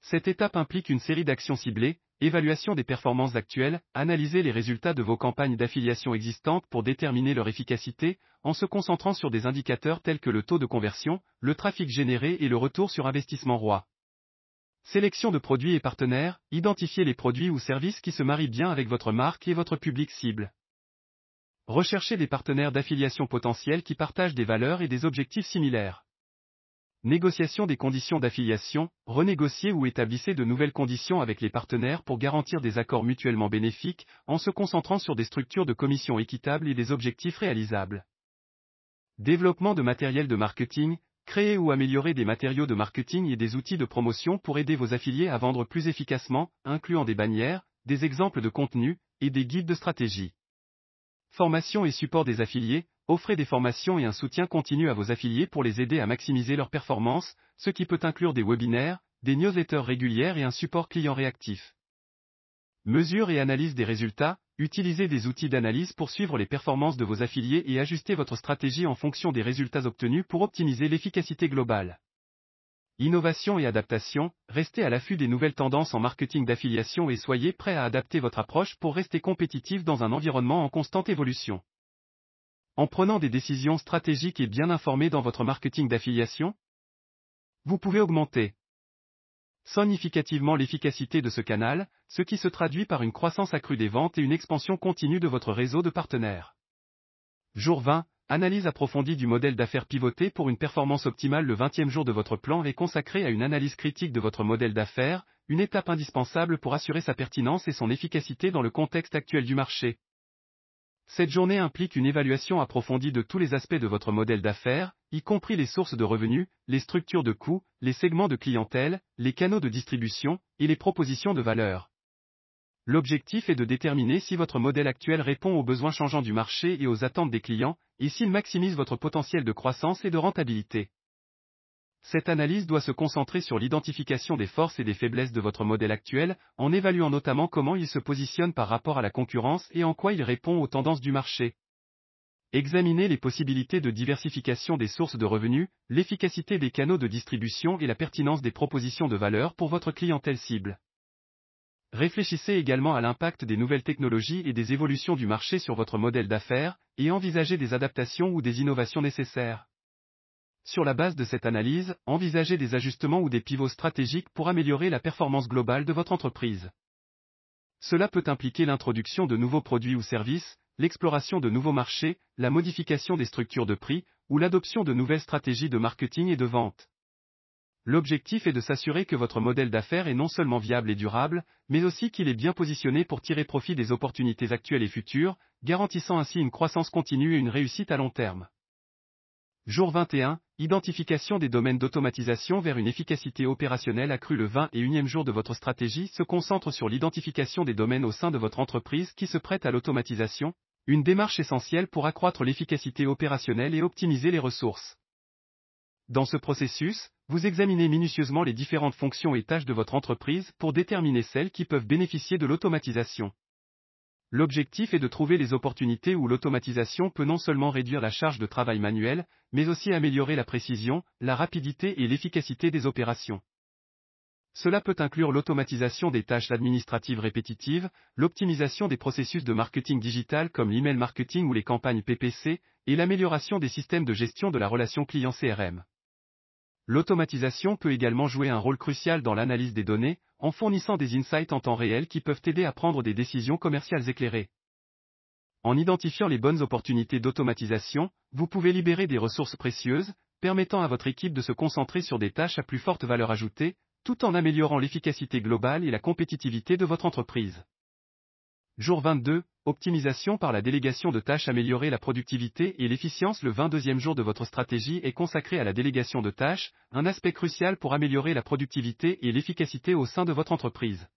Cette étape implique une série d'actions ciblées, évaluation des performances actuelles, analyser les résultats de vos campagnes d'affiliation existantes pour déterminer leur efficacité, en se concentrant sur des indicateurs tels que le taux de conversion, le trafic généré et le retour sur investissement roi. Sélection de produits et partenaires, identifiez les produits ou services qui se marient bien avec votre marque et votre public cible. Recherchez des partenaires d'affiliation potentiels qui partagent des valeurs et des objectifs similaires. Négociation des conditions d'affiliation, renégocier ou établissez de nouvelles conditions avec les partenaires pour garantir des accords mutuellement bénéfiques, en se concentrant sur des structures de commission équitables et des objectifs réalisables. Développement de matériel de marketing, créer ou améliorer des matériaux de marketing et des outils de promotion pour aider vos affiliés à vendre plus efficacement, incluant des bannières, des exemples de contenu, et des guides de stratégie. Formation et support des affiliés, Offrez des formations et un soutien continu à vos affiliés pour les aider à maximiser leurs performances, ce qui peut inclure des webinaires, des newsletters régulières et un support client réactif. Mesure et analyse des résultats, utilisez des outils d'analyse pour suivre les performances de vos affiliés et ajuster votre stratégie en fonction des résultats obtenus pour optimiser l'efficacité globale. Innovation et adaptation, restez à l'affût des nouvelles tendances en marketing d'affiliation et soyez prêt à adapter votre approche pour rester compétitif dans un environnement en constante évolution. En prenant des décisions stratégiques et bien informées dans votre marketing d'affiliation, vous pouvez augmenter significativement l'efficacité de ce canal, ce qui se traduit par une croissance accrue des ventes et une expansion continue de votre réseau de partenaires. Jour 20, analyse approfondie du modèle d'affaires pivoté pour une performance optimale le 20e jour de votre plan est consacré à une analyse critique de votre modèle d'affaires, une étape indispensable pour assurer sa pertinence et son efficacité dans le contexte actuel du marché. Cette journée implique une évaluation approfondie de tous les aspects de votre modèle d'affaires, y compris les sources de revenus, les structures de coûts, les segments de clientèle, les canaux de distribution, et les propositions de valeur. L'objectif est de déterminer si votre modèle actuel répond aux besoins changeants du marché et aux attentes des clients, et s'il maximise votre potentiel de croissance et de rentabilité. Cette analyse doit se concentrer sur l'identification des forces et des faiblesses de votre modèle actuel, en évaluant notamment comment il se positionne par rapport à la concurrence et en quoi il répond aux tendances du marché. Examinez les possibilités de diversification des sources de revenus, l'efficacité des canaux de distribution et la pertinence des propositions de valeur pour votre clientèle cible. Réfléchissez également à l'impact des nouvelles technologies et des évolutions du marché sur votre modèle d'affaires, et envisagez des adaptations ou des innovations nécessaires. Sur la base de cette analyse, envisagez des ajustements ou des pivots stratégiques pour améliorer la performance globale de votre entreprise. Cela peut impliquer l'introduction de nouveaux produits ou services, l'exploration de nouveaux marchés, la modification des structures de prix, ou l'adoption de nouvelles stratégies de marketing et de vente. L'objectif est de s'assurer que votre modèle d'affaires est non seulement viable et durable, mais aussi qu'il est bien positionné pour tirer profit des opportunités actuelles et futures, garantissant ainsi une croissance continue et une réussite à long terme. Jour 21, identification des domaines d'automatisation vers une efficacité opérationnelle accrue le 21e jour de votre stratégie se concentre sur l'identification des domaines au sein de votre entreprise qui se prêtent à l'automatisation, une démarche essentielle pour accroître l'efficacité opérationnelle et optimiser les ressources. Dans ce processus, vous examinez minutieusement les différentes fonctions et tâches de votre entreprise pour déterminer celles qui peuvent bénéficier de l'automatisation. L'objectif est de trouver les opportunités où l'automatisation peut non seulement réduire la charge de travail manuel, mais aussi améliorer la précision, la rapidité et l'efficacité des opérations. Cela peut inclure l'automatisation des tâches administratives répétitives, l'optimisation des processus de marketing digital comme l'email marketing ou les campagnes PPC, et l'amélioration des systèmes de gestion de la relation client CRM. L'automatisation peut également jouer un rôle crucial dans l'analyse des données, en fournissant des insights en temps réel qui peuvent aider à prendre des décisions commerciales éclairées. En identifiant les bonnes opportunités d'automatisation, vous pouvez libérer des ressources précieuses, permettant à votre équipe de se concentrer sur des tâches à plus forte valeur ajoutée, tout en améliorant l'efficacité globale et la compétitivité de votre entreprise. Jour 22, optimisation par la délégation de tâches améliorer la productivité et l'efficience Le 22e jour de votre stratégie est consacré à la délégation de tâches, un aspect crucial pour améliorer la productivité et l'efficacité au sein de votre entreprise.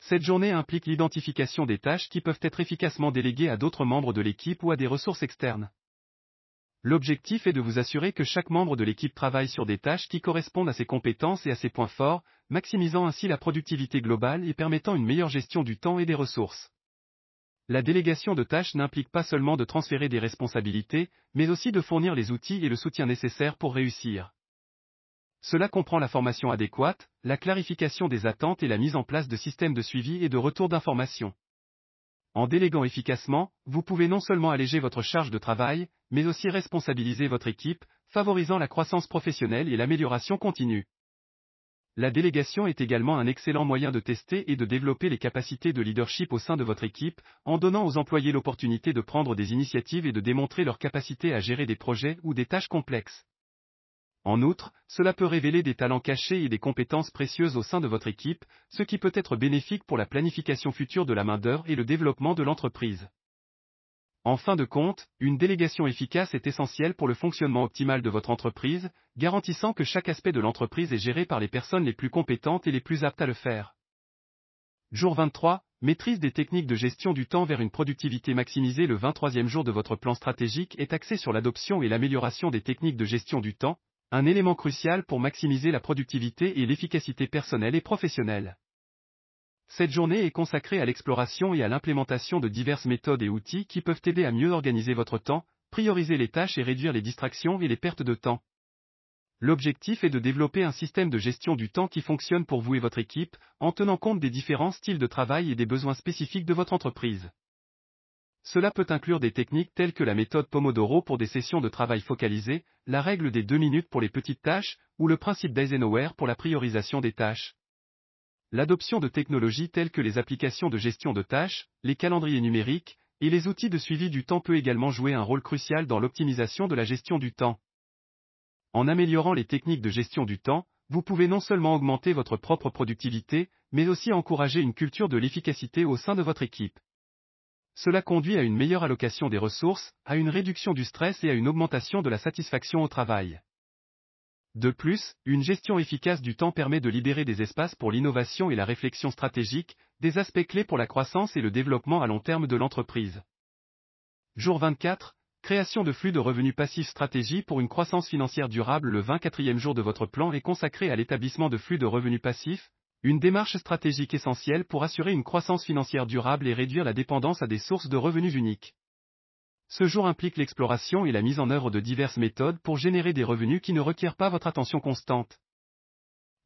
Cette journée implique l'identification des tâches qui peuvent être efficacement déléguées à d'autres membres de l'équipe ou à des ressources externes. L'objectif est de vous assurer que chaque membre de l'équipe travaille sur des tâches qui correspondent à ses compétences et à ses points forts, maximisant ainsi la productivité globale et permettant une meilleure gestion du temps et des ressources. La délégation de tâches n'implique pas seulement de transférer des responsabilités, mais aussi de fournir les outils et le soutien nécessaires pour réussir. Cela comprend la formation adéquate, la clarification des attentes et la mise en place de systèmes de suivi et de retour d'informations. En déléguant efficacement, vous pouvez non seulement alléger votre charge de travail, mais aussi responsabiliser votre équipe, favorisant la croissance professionnelle et l'amélioration continue. La délégation est également un excellent moyen de tester et de développer les capacités de leadership au sein de votre équipe, en donnant aux employés l'opportunité de prendre des initiatives et de démontrer leur capacité à gérer des projets ou des tâches complexes. En outre, cela peut révéler des talents cachés et des compétences précieuses au sein de votre équipe, ce qui peut être bénéfique pour la planification future de la main-d'œuvre et le développement de l'entreprise. En fin de compte, une délégation efficace est essentielle pour le fonctionnement optimal de votre entreprise, garantissant que chaque aspect de l'entreprise est géré par les personnes les plus compétentes et les plus aptes à le faire. Jour 23, maîtrise des techniques de gestion du temps vers une productivité maximisée. Le 23e jour de votre plan stratégique est axé sur l'adoption et l'amélioration des techniques de gestion du temps, un élément crucial pour maximiser la productivité et l'efficacité personnelle et professionnelle. Cette journée est consacrée à l'exploration et à l'implémentation de diverses méthodes et outils qui peuvent aider à mieux organiser votre temps, prioriser les tâches et réduire les distractions et les pertes de temps. L'objectif est de développer un système de gestion du temps qui fonctionne pour vous et votre équipe, en tenant compte des différents styles de travail et des besoins spécifiques de votre entreprise. Cela peut inclure des techniques telles que la méthode Pomodoro pour des sessions de travail focalisées, la règle des deux minutes pour les petites tâches, ou le principe d'Eisenhower pour la priorisation des tâches. L'adoption de technologies telles que les applications de gestion de tâches, les calendriers numériques, et les outils de suivi du temps peut également jouer un rôle crucial dans l'optimisation de la gestion du temps. En améliorant les techniques de gestion du temps, vous pouvez non seulement augmenter votre propre productivité, mais aussi encourager une culture de l'efficacité au sein de votre équipe. Cela conduit à une meilleure allocation des ressources, à une réduction du stress et à une augmentation de la satisfaction au travail. De plus, une gestion efficace du temps permet de libérer des espaces pour l'innovation et la réflexion stratégique, des aspects clés pour la croissance et le développement à long terme de l'entreprise. Jour 24, Création de flux de revenus passifs stratégie pour une croissance financière durable Le 24e jour de votre plan est consacré à l'établissement de flux de revenus passifs, une démarche stratégique essentielle pour assurer une croissance financière durable et réduire la dépendance à des sources de revenus uniques. Ce jour implique l'exploration et la mise en œuvre de diverses méthodes pour générer des revenus qui ne requièrent pas votre attention constante.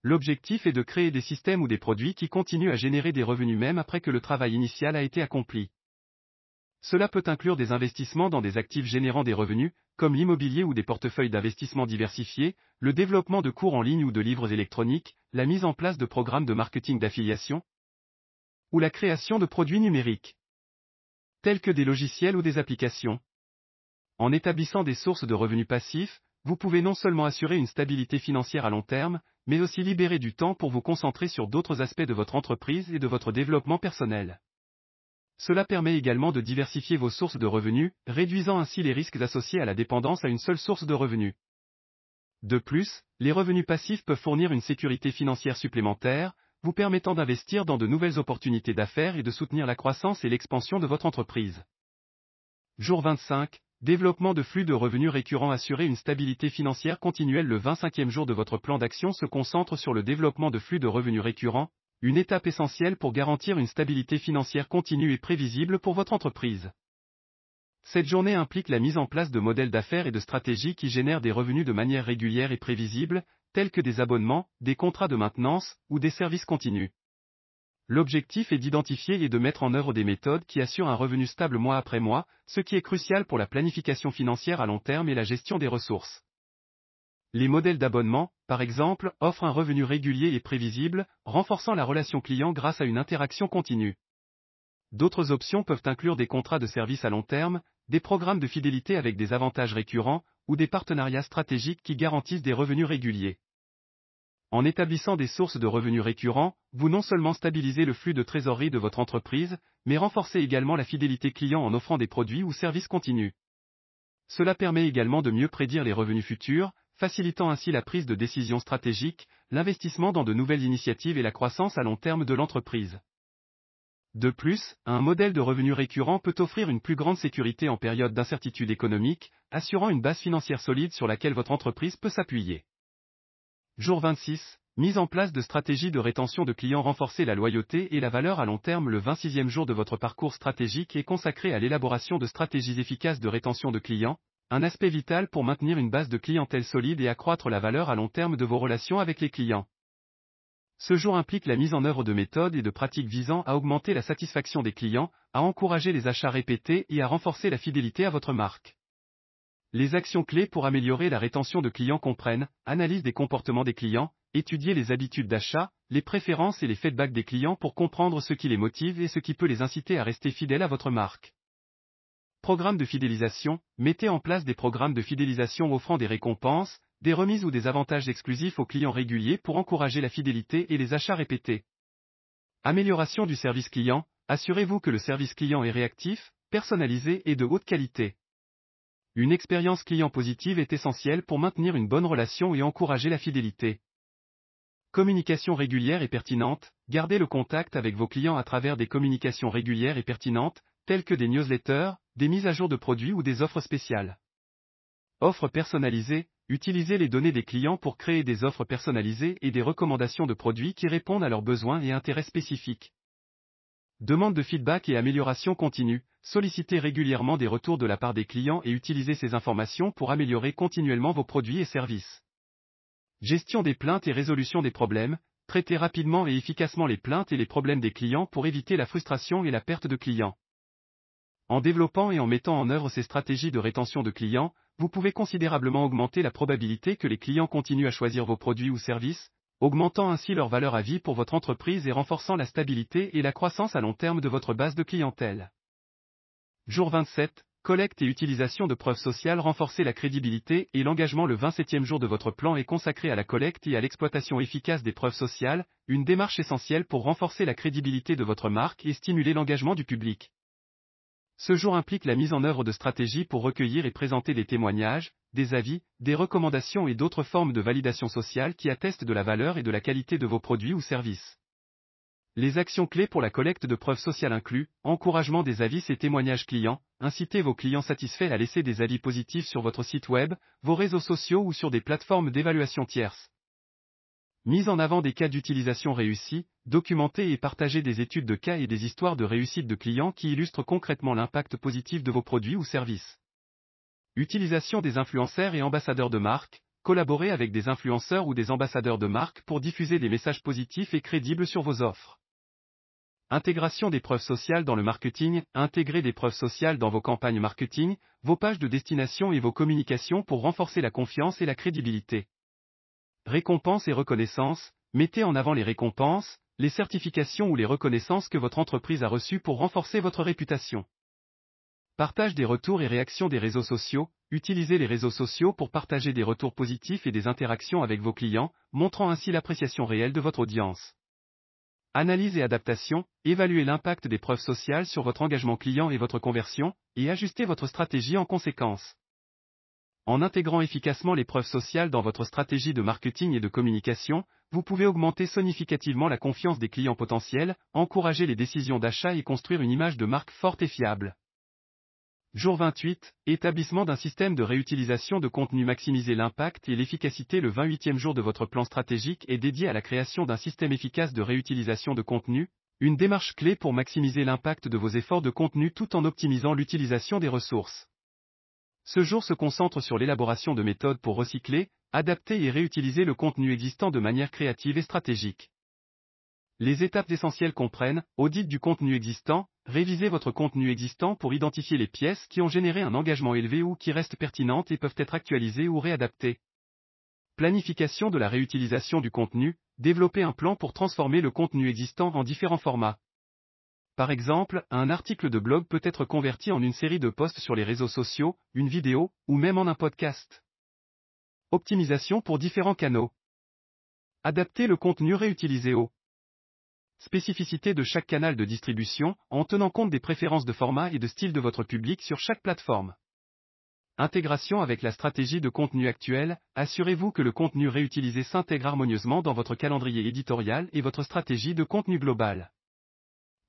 L'objectif est de créer des systèmes ou des produits qui continuent à générer des revenus même après que le travail initial a été accompli. Cela peut inclure des investissements dans des actifs générant des revenus, comme l'immobilier ou des portefeuilles d'investissement diversifiés, le développement de cours en ligne ou de livres électroniques, la mise en place de programmes de marketing d'affiliation, ou la création de produits numériques, tels que des logiciels ou des applications. En établissant des sources de revenus passifs, vous pouvez non seulement assurer une stabilité financière à long terme, mais aussi libérer du temps pour vous concentrer sur d'autres aspects de votre entreprise et de votre développement personnel. Cela permet également de diversifier vos sources de revenus, réduisant ainsi les risques associés à la dépendance à une seule source de revenus. De plus, les revenus passifs peuvent fournir une sécurité financière supplémentaire, vous permettant d'investir dans de nouvelles opportunités d'affaires et de soutenir la croissance et l'expansion de votre entreprise. Jour 25. Développement de flux de revenus récurrents Assurer une stabilité financière continuelle Le 25e jour de votre plan d'action se concentre sur le développement de flux de revenus récurrents, une étape essentielle pour garantir une stabilité financière continue et prévisible pour votre entreprise. Cette journée implique la mise en place de modèles d'affaires et de stratégies qui génèrent des revenus de manière régulière et prévisible, tels que des abonnements, des contrats de maintenance ou des services continus. L'objectif est d'identifier et de mettre en œuvre des méthodes qui assurent un revenu stable mois après mois, ce qui est crucial pour la planification financière à long terme et la gestion des ressources. Les modèles d'abonnement, par exemple, offrent un revenu régulier et prévisible, renforçant la relation client grâce à une interaction continue. D'autres options peuvent inclure des contrats de service à long terme, des programmes de fidélité avec des avantages récurrents, ou des partenariats stratégiques qui garantissent des revenus réguliers. En établissant des sources de revenus récurrents, vous non seulement stabilisez le flux de trésorerie de votre entreprise, mais renforcez également la fidélité client en offrant des produits ou services continus. Cela permet également de mieux prédire les revenus futurs, facilitant ainsi la prise de décisions stratégiques, l'investissement dans de nouvelles initiatives et la croissance à long terme de l'entreprise. De plus, un modèle de revenus récurrent peut offrir une plus grande sécurité en période d'incertitude économique, assurant une base financière solide sur laquelle votre entreprise peut s'appuyer. Jour 26. Mise en place de stratégies de rétention de clients renforcer la loyauté et la valeur à long terme Le 26e jour de votre parcours stratégique est consacré à l'élaboration de stratégies efficaces de rétention de clients, un aspect vital pour maintenir une base de clientèle solide et accroître la valeur à long terme de vos relations avec les clients. Ce jour implique la mise en œuvre de méthodes et de pratiques visant à augmenter la satisfaction des clients, à encourager les achats répétés et à renforcer la fidélité à votre marque. Les actions clés pour améliorer la rétention de clients comprennent analyse des comportements des clients, étudier les habitudes d'achat, les préférences et les feedbacks des clients pour comprendre ce qui les motive et ce qui peut les inciter à rester fidèles à votre marque. Programme de fidélisation, mettez en place des programmes de fidélisation offrant des récompenses, des remises ou des avantages exclusifs aux clients réguliers pour encourager la fidélité et les achats répétés. Amélioration du service client, assurez-vous que le service client est réactif, personnalisé et de haute qualité. Une expérience client positive est essentielle pour maintenir une bonne relation et encourager la fidélité. Communication régulière et pertinente, gardez le contact avec vos clients à travers des communications régulières et pertinentes, telles que des newsletters, des mises à jour de produits ou des offres spéciales. Offres personnalisées, utilisez les données des clients pour créer des offres personnalisées et des recommandations de produits qui répondent à leurs besoins et intérêts spécifiques. Demande de feedback et amélioration continue, sollicitez régulièrement des retours de la part des clients et utilisez ces informations pour améliorer continuellement vos produits et services. Gestion des plaintes et résolution des problèmes, traitez rapidement et efficacement les plaintes et les problèmes des clients pour éviter la frustration et la perte de clients. En développant et en mettant en œuvre ces stratégies de rétention de clients, vous pouvez considérablement augmenter la probabilité que les clients continuent à choisir vos produits ou services, augmentant ainsi leur valeur à vie pour votre entreprise et renforçant la stabilité et la croissance à long terme de votre base de clientèle. Jour 27. Collecte et utilisation de preuves sociales Renforcer la crédibilité et l'engagement Le 27e jour de votre plan est consacré à la collecte et à l'exploitation efficace des preuves sociales, une démarche essentielle pour renforcer la crédibilité de votre marque et stimuler l'engagement du public. Ce jour implique la mise en œuvre de stratégies pour recueillir et présenter des témoignages, des avis, des recommandations et d'autres formes de validation sociale qui attestent de la valeur et de la qualité de vos produits ou services. Les actions clés pour la collecte de preuves sociales incluent encouragement des avis et témoignages clients, incitez vos clients satisfaits à laisser des avis positifs sur votre site web, vos réseaux sociaux ou sur des plateformes d'évaluation tierces. Mise en avant des cas d'utilisation réussis, documentez et partagez des études de cas et des histoires de réussite de clients qui illustrent concrètement l'impact positif de vos produits ou services. Utilisation des influenceurs et ambassadeurs de marque, collaborez avec des influenceurs ou des ambassadeurs de marque pour diffuser des messages positifs et crédibles sur vos offres. Intégration des preuves sociales dans le marketing, intégrez des preuves sociales dans vos campagnes marketing, vos pages de destination et vos communications pour renforcer la confiance et la crédibilité. Récompenses et reconnaissances, mettez en avant les récompenses, les certifications ou les reconnaissances que votre entreprise a reçues pour renforcer votre réputation. Partage des retours et réactions des réseaux sociaux, utilisez les réseaux sociaux pour partager des retours positifs et des interactions avec vos clients, montrant ainsi l'appréciation réelle de votre audience. Analyse et adaptation, évaluez l'impact des preuves sociales sur votre engagement client et votre conversion, et ajustez votre stratégie en conséquence. En intégrant efficacement les preuves sociales dans votre stratégie de marketing et de communication, vous pouvez augmenter significativement la confiance des clients potentiels, encourager les décisions d'achat et construire une image de marque forte et fiable. Jour 28, établissement d'un système de réutilisation de contenu maximiser l'impact et l'efficacité Le 28e jour de votre plan stratégique est dédié à la création d'un système efficace de réutilisation de contenu, une démarche clé pour maximiser l'impact de vos efforts de contenu tout en optimisant l'utilisation des ressources. Ce jour se concentre sur l'élaboration de méthodes pour recycler, adapter et réutiliser le contenu existant de manière créative et stratégique. Les étapes essentielles comprennent audit du contenu existant, révisez votre contenu existant pour identifier les pièces qui ont généré un engagement élevé ou qui restent pertinentes et peuvent être actualisées ou réadaptées. Planification de la réutilisation du contenu, développer un plan pour transformer le contenu existant en différents formats. Par exemple, un article de blog peut être converti en une série de posts sur les réseaux sociaux, une vidéo, ou même en un podcast. Optimisation pour différents canaux. Adapter le contenu réutilisé au Spécificité de chaque canal de distribution, en tenant compte des préférences de format et de style de votre public sur chaque plateforme. Intégration avec la stratégie de contenu actuelle, assurez-vous que le contenu réutilisé s'intègre harmonieusement dans votre calendrier éditorial et votre stratégie de contenu global.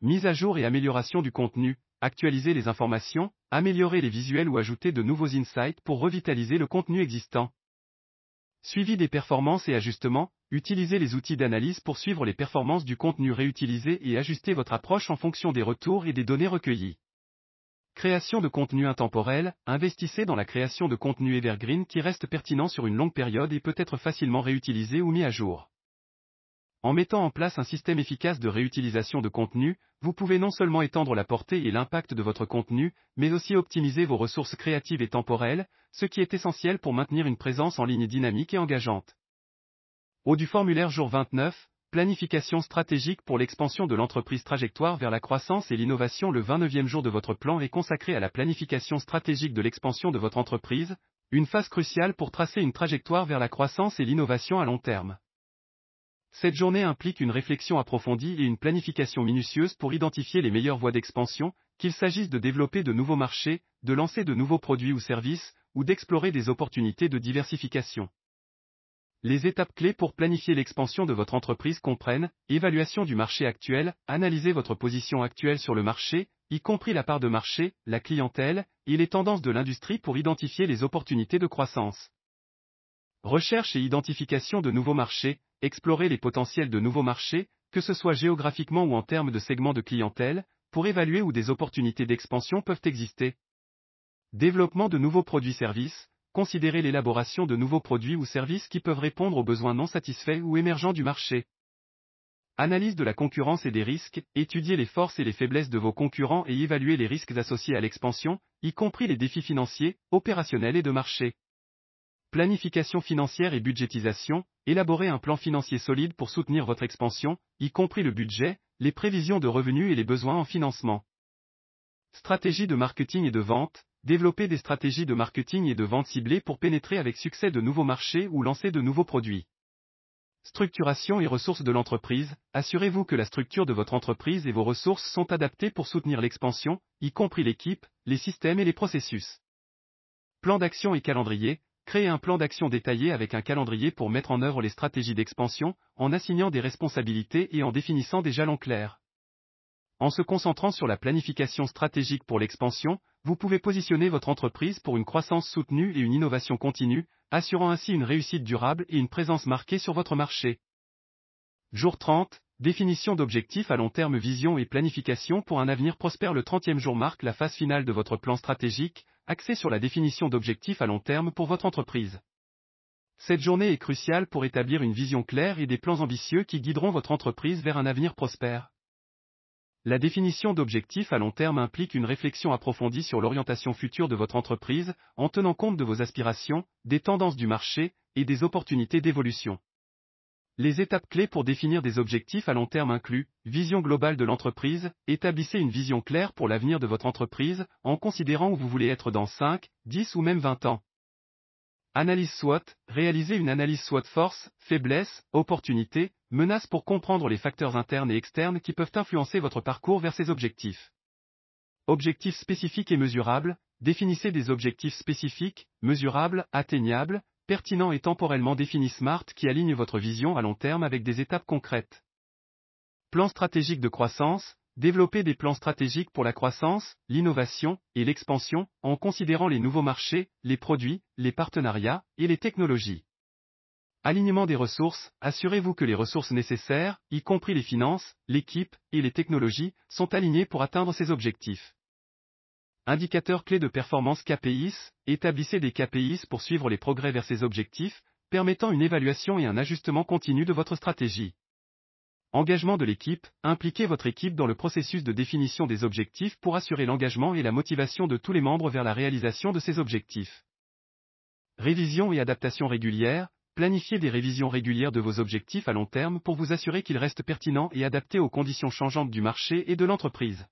Mise à jour et amélioration du contenu, actualiser les informations, améliorer les visuels ou ajouter de nouveaux insights pour revitaliser le contenu existant. Suivi des performances et ajustements, utilisez les outils d'analyse pour suivre les performances du contenu réutilisé et ajuster votre approche en fonction des retours et des données recueillies. Création de contenu intemporel, investissez dans la création de contenu evergreen qui reste pertinent sur une longue période et peut être facilement réutilisé ou mis à jour. En mettant en place un système efficace de réutilisation de contenu, vous pouvez non seulement étendre la portée et l'impact de votre contenu, mais aussi optimiser vos ressources créatives et temporelles, ce qui est essentiel pour maintenir une présence en ligne dynamique et engageante. Au du formulaire jour 29, planification stratégique pour l'expansion de l'entreprise trajectoire vers la croissance et l'innovation le 29e jour de votre plan est consacré à la planification stratégique de l'expansion de votre entreprise, une phase cruciale pour tracer une trajectoire vers la croissance et l'innovation à long terme. Cette journée implique une réflexion approfondie et une planification minutieuse pour identifier les meilleures voies d'expansion, qu'il s'agisse de développer de nouveaux marchés, de lancer de nouveaux produits ou services, ou d'explorer des opportunités de diversification. Les étapes clés pour planifier l'expansion de votre entreprise comprennent évaluation du marché actuel, analyser votre position actuelle sur le marché, y compris la part de marché, la clientèle, et les tendances de l'industrie pour identifier les opportunités de croissance. Recherche et identification de nouveaux marchés, explorer les potentiels de nouveaux marchés, que ce soit géographiquement ou en termes de segments de clientèle, pour évaluer où des opportunités d'expansion peuvent exister. Développement de nouveaux produits-services, considérer l'élaboration de nouveaux produits ou services qui peuvent répondre aux besoins non satisfaits ou émergents du marché. Analyse de la concurrence et des risques, étudier les forces et les faiblesses de vos concurrents et évaluer les risques associés à l'expansion, y compris les défis financiers, opérationnels et de marché. Planification financière et budgétisation, élaborer un plan financier solide pour soutenir votre expansion, y compris le budget, les prévisions de revenus et les besoins en financement. Stratégie de marketing et de vente, développer des stratégies de marketing et de vente ciblées pour pénétrer avec succès de nouveaux marchés ou lancer de nouveaux produits. Structuration et ressources de l'entreprise, assurez-vous que la structure de votre entreprise et vos ressources sont adaptées pour soutenir l'expansion, y compris l'équipe, les systèmes et les processus. Plan d'action et calendrier, créez un plan d'action détaillé avec un calendrier pour mettre en œuvre les stratégies d'expansion, en assignant des responsabilités et en définissant des jalons clairs. En se concentrant sur la planification stratégique pour l'expansion, vous pouvez positionner votre entreprise pour une croissance soutenue et une innovation continue, assurant ainsi une réussite durable et une présence marquée sur votre marché. Jour 30, définition d'objectifs à long terme vision et planification pour un avenir prospère le 30e jour marque la phase finale de votre plan stratégique, axé sur la définition d'objectifs à long terme pour votre entreprise. Cette journée est cruciale pour établir une vision claire et des plans ambitieux qui guideront votre entreprise vers un avenir prospère. La définition d'objectifs à long terme implique une réflexion approfondie sur l'orientation future de votre entreprise, en tenant compte de vos aspirations, des tendances du marché, et des opportunités d'évolution. Les étapes clés pour définir des objectifs à long terme incluent vision globale de l'entreprise, établissez une vision claire pour l'avenir de votre entreprise, en considérant où vous voulez être dans 5, 10 ou même 20 ans. Analyse SWOT, réalisez une analyse SWOT force, faiblesse, opportunité, menace pour comprendre les facteurs internes et externes qui peuvent influencer votre parcours vers ces objectifs. Objectifs spécifiques et mesurables, définissez des objectifs spécifiques, mesurables, atteignables, pertinents et temporellement définis SMART qui alignent votre vision à long terme avec des étapes concrètes. Plan stratégique de croissance, Développer des plans stratégiques pour la croissance, l'innovation et l'expansion, en considérant les nouveaux marchés, les produits, les partenariats et les technologies. Alignement des ressources, assurez-vous que les ressources nécessaires, y compris les finances, l'équipe et les technologies, sont alignées pour atteindre ces objectifs. Indicateurs clés de performance KPIs, établissez des KPIs pour suivre les progrès vers ces objectifs, permettant une évaluation et un ajustement continu de votre stratégie. Engagement de l'équipe, impliquez votre équipe dans le processus de définition des objectifs pour assurer l'engagement et la motivation de tous les membres vers la réalisation de ces objectifs. Révision et adaptation régulière, planifiez des révisions régulières de vos objectifs à long terme pour vous assurer qu'ils restent pertinents et adaptés aux conditions changeantes du marché et de l'entreprise.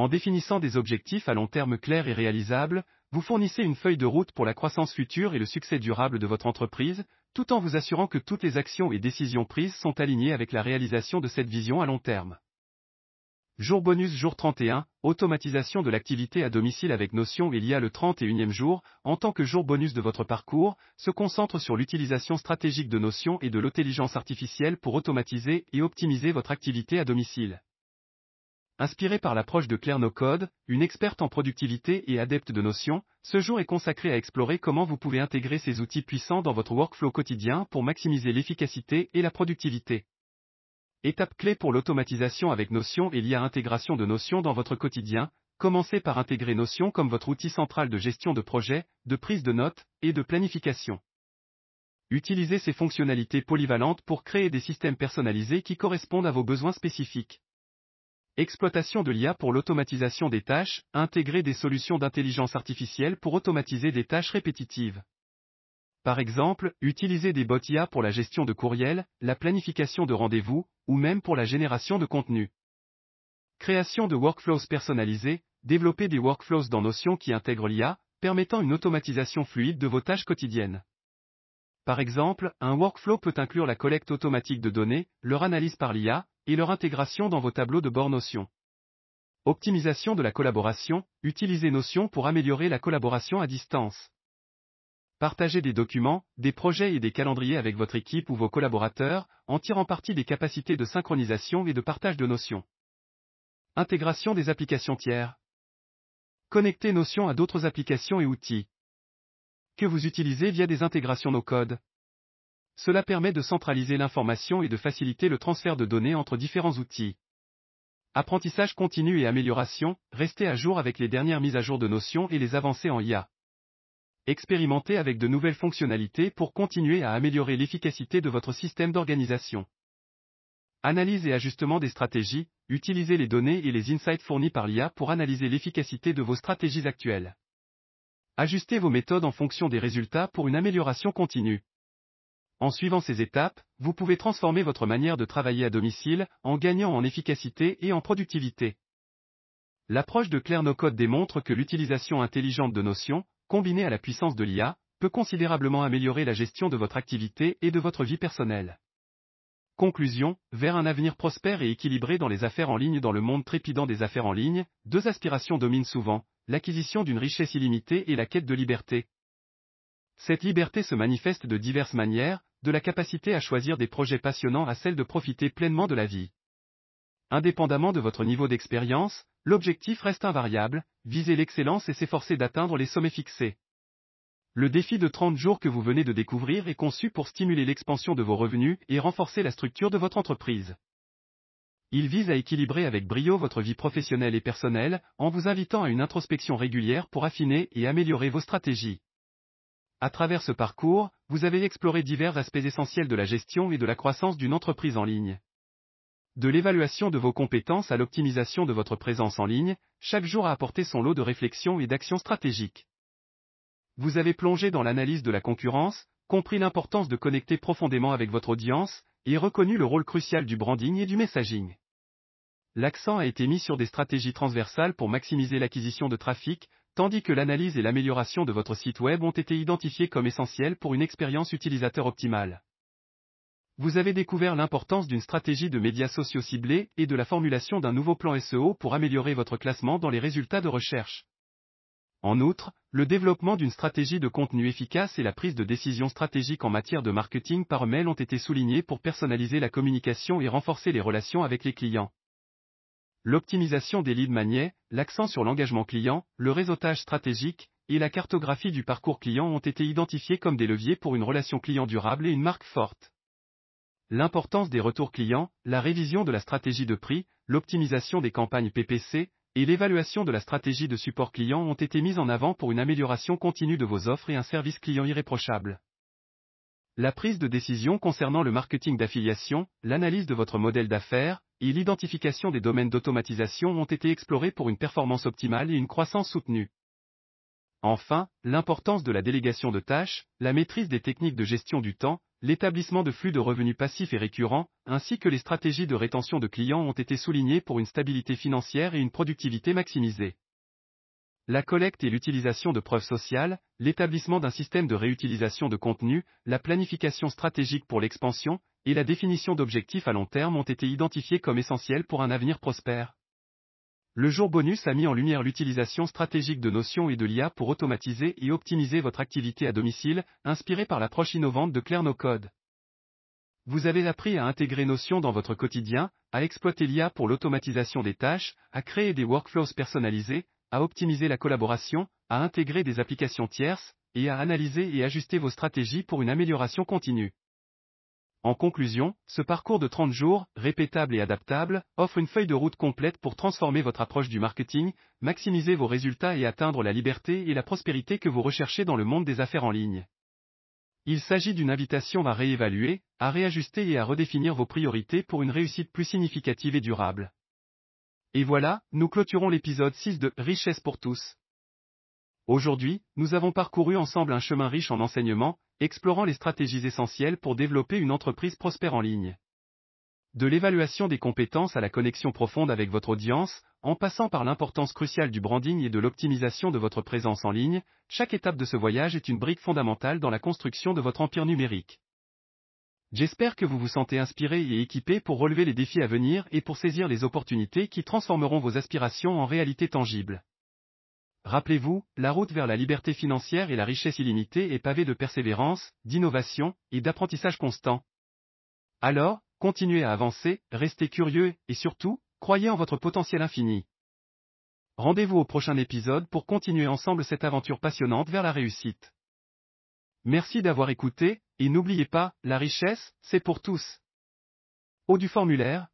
En définissant des objectifs à long terme clairs et réalisables, vous fournissez une feuille de route pour la croissance future et le succès durable de votre entreprise, tout en vous assurant que toutes les actions et décisions prises sont alignées avec la réalisation de cette vision à long terme. Jour bonus jour 31, automatisation de l'activité à domicile avec Notion et l'IA le 31e jour, en tant que jour bonus de votre parcours, se concentre sur l'utilisation stratégique de Notion et de l'intelligence artificielle pour automatiser et optimiser votre activité à domicile. Inspiré par l'approche de Claire No Code, une experte en productivité et adepte de Notion, ce jour est consacré à explorer comment vous pouvez intégrer ces outils puissants dans votre workflow quotidien pour maximiser l'efficacité et la productivité. Étape clé pour l'automatisation avec Notion et l'IA intégration de Notion dans votre quotidien, commencez par intégrer Notion comme votre outil central de gestion de projet, de prise de notes et de planification. Utilisez ces fonctionnalités polyvalentes pour créer des systèmes personnalisés qui correspondent à vos besoins spécifiques. Exploitation de l'IA pour l'automatisation des tâches, intégrer des solutions d'intelligence artificielle pour automatiser des tâches répétitives. Par exemple, utiliser des bots IA pour la gestion de courriels, la planification de rendez-vous, ou même pour la génération de contenu. Création de workflows personnalisés, développer des workflows dans Notion qui intègrent l'IA, permettant une automatisation fluide de vos tâches quotidiennes. Par exemple, un workflow peut inclure la collecte automatique de données, leur analyse par l'IA, et leur intégration dans vos tableaux de bord Notion. Optimisation de la collaboration, utilisez Notion pour améliorer la collaboration à distance. Partagez des documents, des projets et des calendriers avec votre équipe ou vos collaborateurs, en tirant parti des capacités de synchronisation et de partage de Notion. Intégration des applications tiers. Connectez Notion à d'autres applications et outils. Que vous utilisez via des intégrations no-code. Cela permet de centraliser l'information et de faciliter le transfert de données entre différents outils. Apprentissage continu et amélioration, restez à jour avec les dernières mises à jour de Notion et les avancées en IA. Expérimentez avec de nouvelles fonctionnalités pour continuer à améliorer l'efficacité de votre système d'organisation. Analyse et ajustement des stratégies, utilisez les données et les insights fournis par l'IA pour analyser l'efficacité de vos stratégies actuelles. Ajustez vos méthodes en fonction des résultats pour une amélioration continue. En suivant ces étapes, vous pouvez transformer votre manière de travailler à domicile, en gagnant en efficacité et en productivité. L'approche de Claire No Code démontre que l'utilisation intelligente de notions, combinée à la puissance de l'IA, peut considérablement améliorer la gestion de votre activité et de votre vie personnelle. Conclusion, vers un avenir prospère et équilibré dans les affaires en ligne dans le monde trépidant des affaires en ligne, deux aspirations dominent souvent, l'acquisition d'une richesse illimitée et la quête de liberté, Cette liberté se manifeste de diverses manières, de la capacité à choisir des projets passionnants à celle de profiter pleinement de la vie. Indépendamment de votre niveau d'expérience, l'objectif reste invariable, viser l'excellence et s'efforcer d'atteindre les sommets fixés. Le défi de 30 jours que vous venez de découvrir est conçu pour stimuler l'expansion de vos revenus et renforcer la structure de votre entreprise. Il vise à équilibrer avec brio votre vie professionnelle et personnelle, en vous invitant à une introspection régulière pour affiner et améliorer vos stratégies. À travers ce parcours, vous avez exploré divers aspects essentiels de la gestion et de la croissance d'une entreprise en ligne. De l'évaluation de vos compétences à l'optimisation de votre présence en ligne, chaque jour a apporté son lot de réflexions et d'actions stratégiques. Vous avez plongé dans l'analyse de la concurrence, compris l'importance de connecter profondément avec votre audience, et reconnu le rôle crucial du branding et du messaging. L'accent a été mis sur des stratégies transversales pour maximiser l'acquisition de trafic, tandis que l'analyse et l'amélioration de votre site web ont été identifiées comme essentielles pour une expérience utilisateur optimale. Vous avez découvert l'importance d'une stratégie de médias sociaux ciblés et de la formulation d'un nouveau plan SEO pour améliorer votre classement dans les résultats de recherche. En outre, le développement d'une stratégie de contenu efficace et la prise de décisions stratégiques en matière de marketing par mail ont été soulignés pour personnaliser la communication et renforcer les relations avec les clients. L'optimisation des leads magnets, l'accent sur l'engagement client, le réseautage stratégique et la cartographie du parcours client ont été identifiés comme des leviers pour une relation client durable et une marque forte. L'importance des retours clients, la révision de la stratégie de prix, l'optimisation des campagnes PPC, et l'évaluation de la stratégie de support client ont été mises en avant pour une amélioration continue de vos offres et un service client irréprochable. La prise de décision concernant le marketing d'affiliation, l'analyse de votre modèle d'affaires, et l'identification des domaines d'automatisation ont été explorés pour une performance optimale et une croissance soutenue. Enfin, l'importance de la délégation de tâches, la maîtrise des techniques de gestion du temps, l'établissement de flux de revenus passifs et récurrents, ainsi que les stratégies de rétention de clients ont été soulignés pour une stabilité financière et une productivité maximisée. La collecte et l'utilisation de preuves sociales, l'établissement d'un système de réutilisation de contenu, la planification stratégique pour l'expansion, et la définition d'objectifs à long terme ont été identifiés comme essentiels pour un avenir prospère. Le jour bonus a mis en lumière l'utilisation stratégique de notions et de l'IA pour automatiser et optimiser votre activité à domicile, inspirée par l'approche innovante de Claire Code. Vous avez appris à intégrer Notion dans votre quotidien, à exploiter l'IA pour l'automatisation des tâches, à créer des workflows personnalisés, à optimiser la collaboration, à intégrer des applications tierces, et à analyser et ajuster vos stratégies pour une amélioration continue. En conclusion, ce parcours de 30 jours, répétable et adaptable, offre une feuille de route complète pour transformer votre approche du marketing, maximiser vos résultats et atteindre la liberté et la prospérité que vous recherchez dans le monde des affaires en ligne. Il s'agit d'une invitation à réévaluer, à réajuster et à redéfinir vos priorités pour une réussite plus significative et durable. Et voilà, nous clôturons l'épisode 6 de Richesse pour tous. Aujourd'hui, nous avons parcouru ensemble un chemin riche en enseignements, explorant les stratégies essentielles pour développer une entreprise prospère en ligne. De l'évaluation des compétences à la connexion profonde avec votre audience, en passant par l'importance cruciale du branding et de l'optimisation de votre présence en ligne, chaque étape de ce voyage est une brique fondamentale dans la construction de votre empire numérique. J'espère que vous vous sentez inspiré et équipé pour relever les défis à venir et pour saisir les opportunités qui transformeront vos aspirations en réalité tangible. Rappelez-vous, la route vers la liberté financière et la richesse illimitée est pavée de persévérance, d'innovation et d'apprentissage constant. Alors, continuez à avancer, restez curieux et surtout, croyez en votre potentiel infini. Rendez-vous au prochain épisode pour continuer ensemble cette aventure passionnante vers la réussite. Merci d'avoir écouté, et n'oubliez pas, la richesse, c'est pour tous. Haut du formulaire,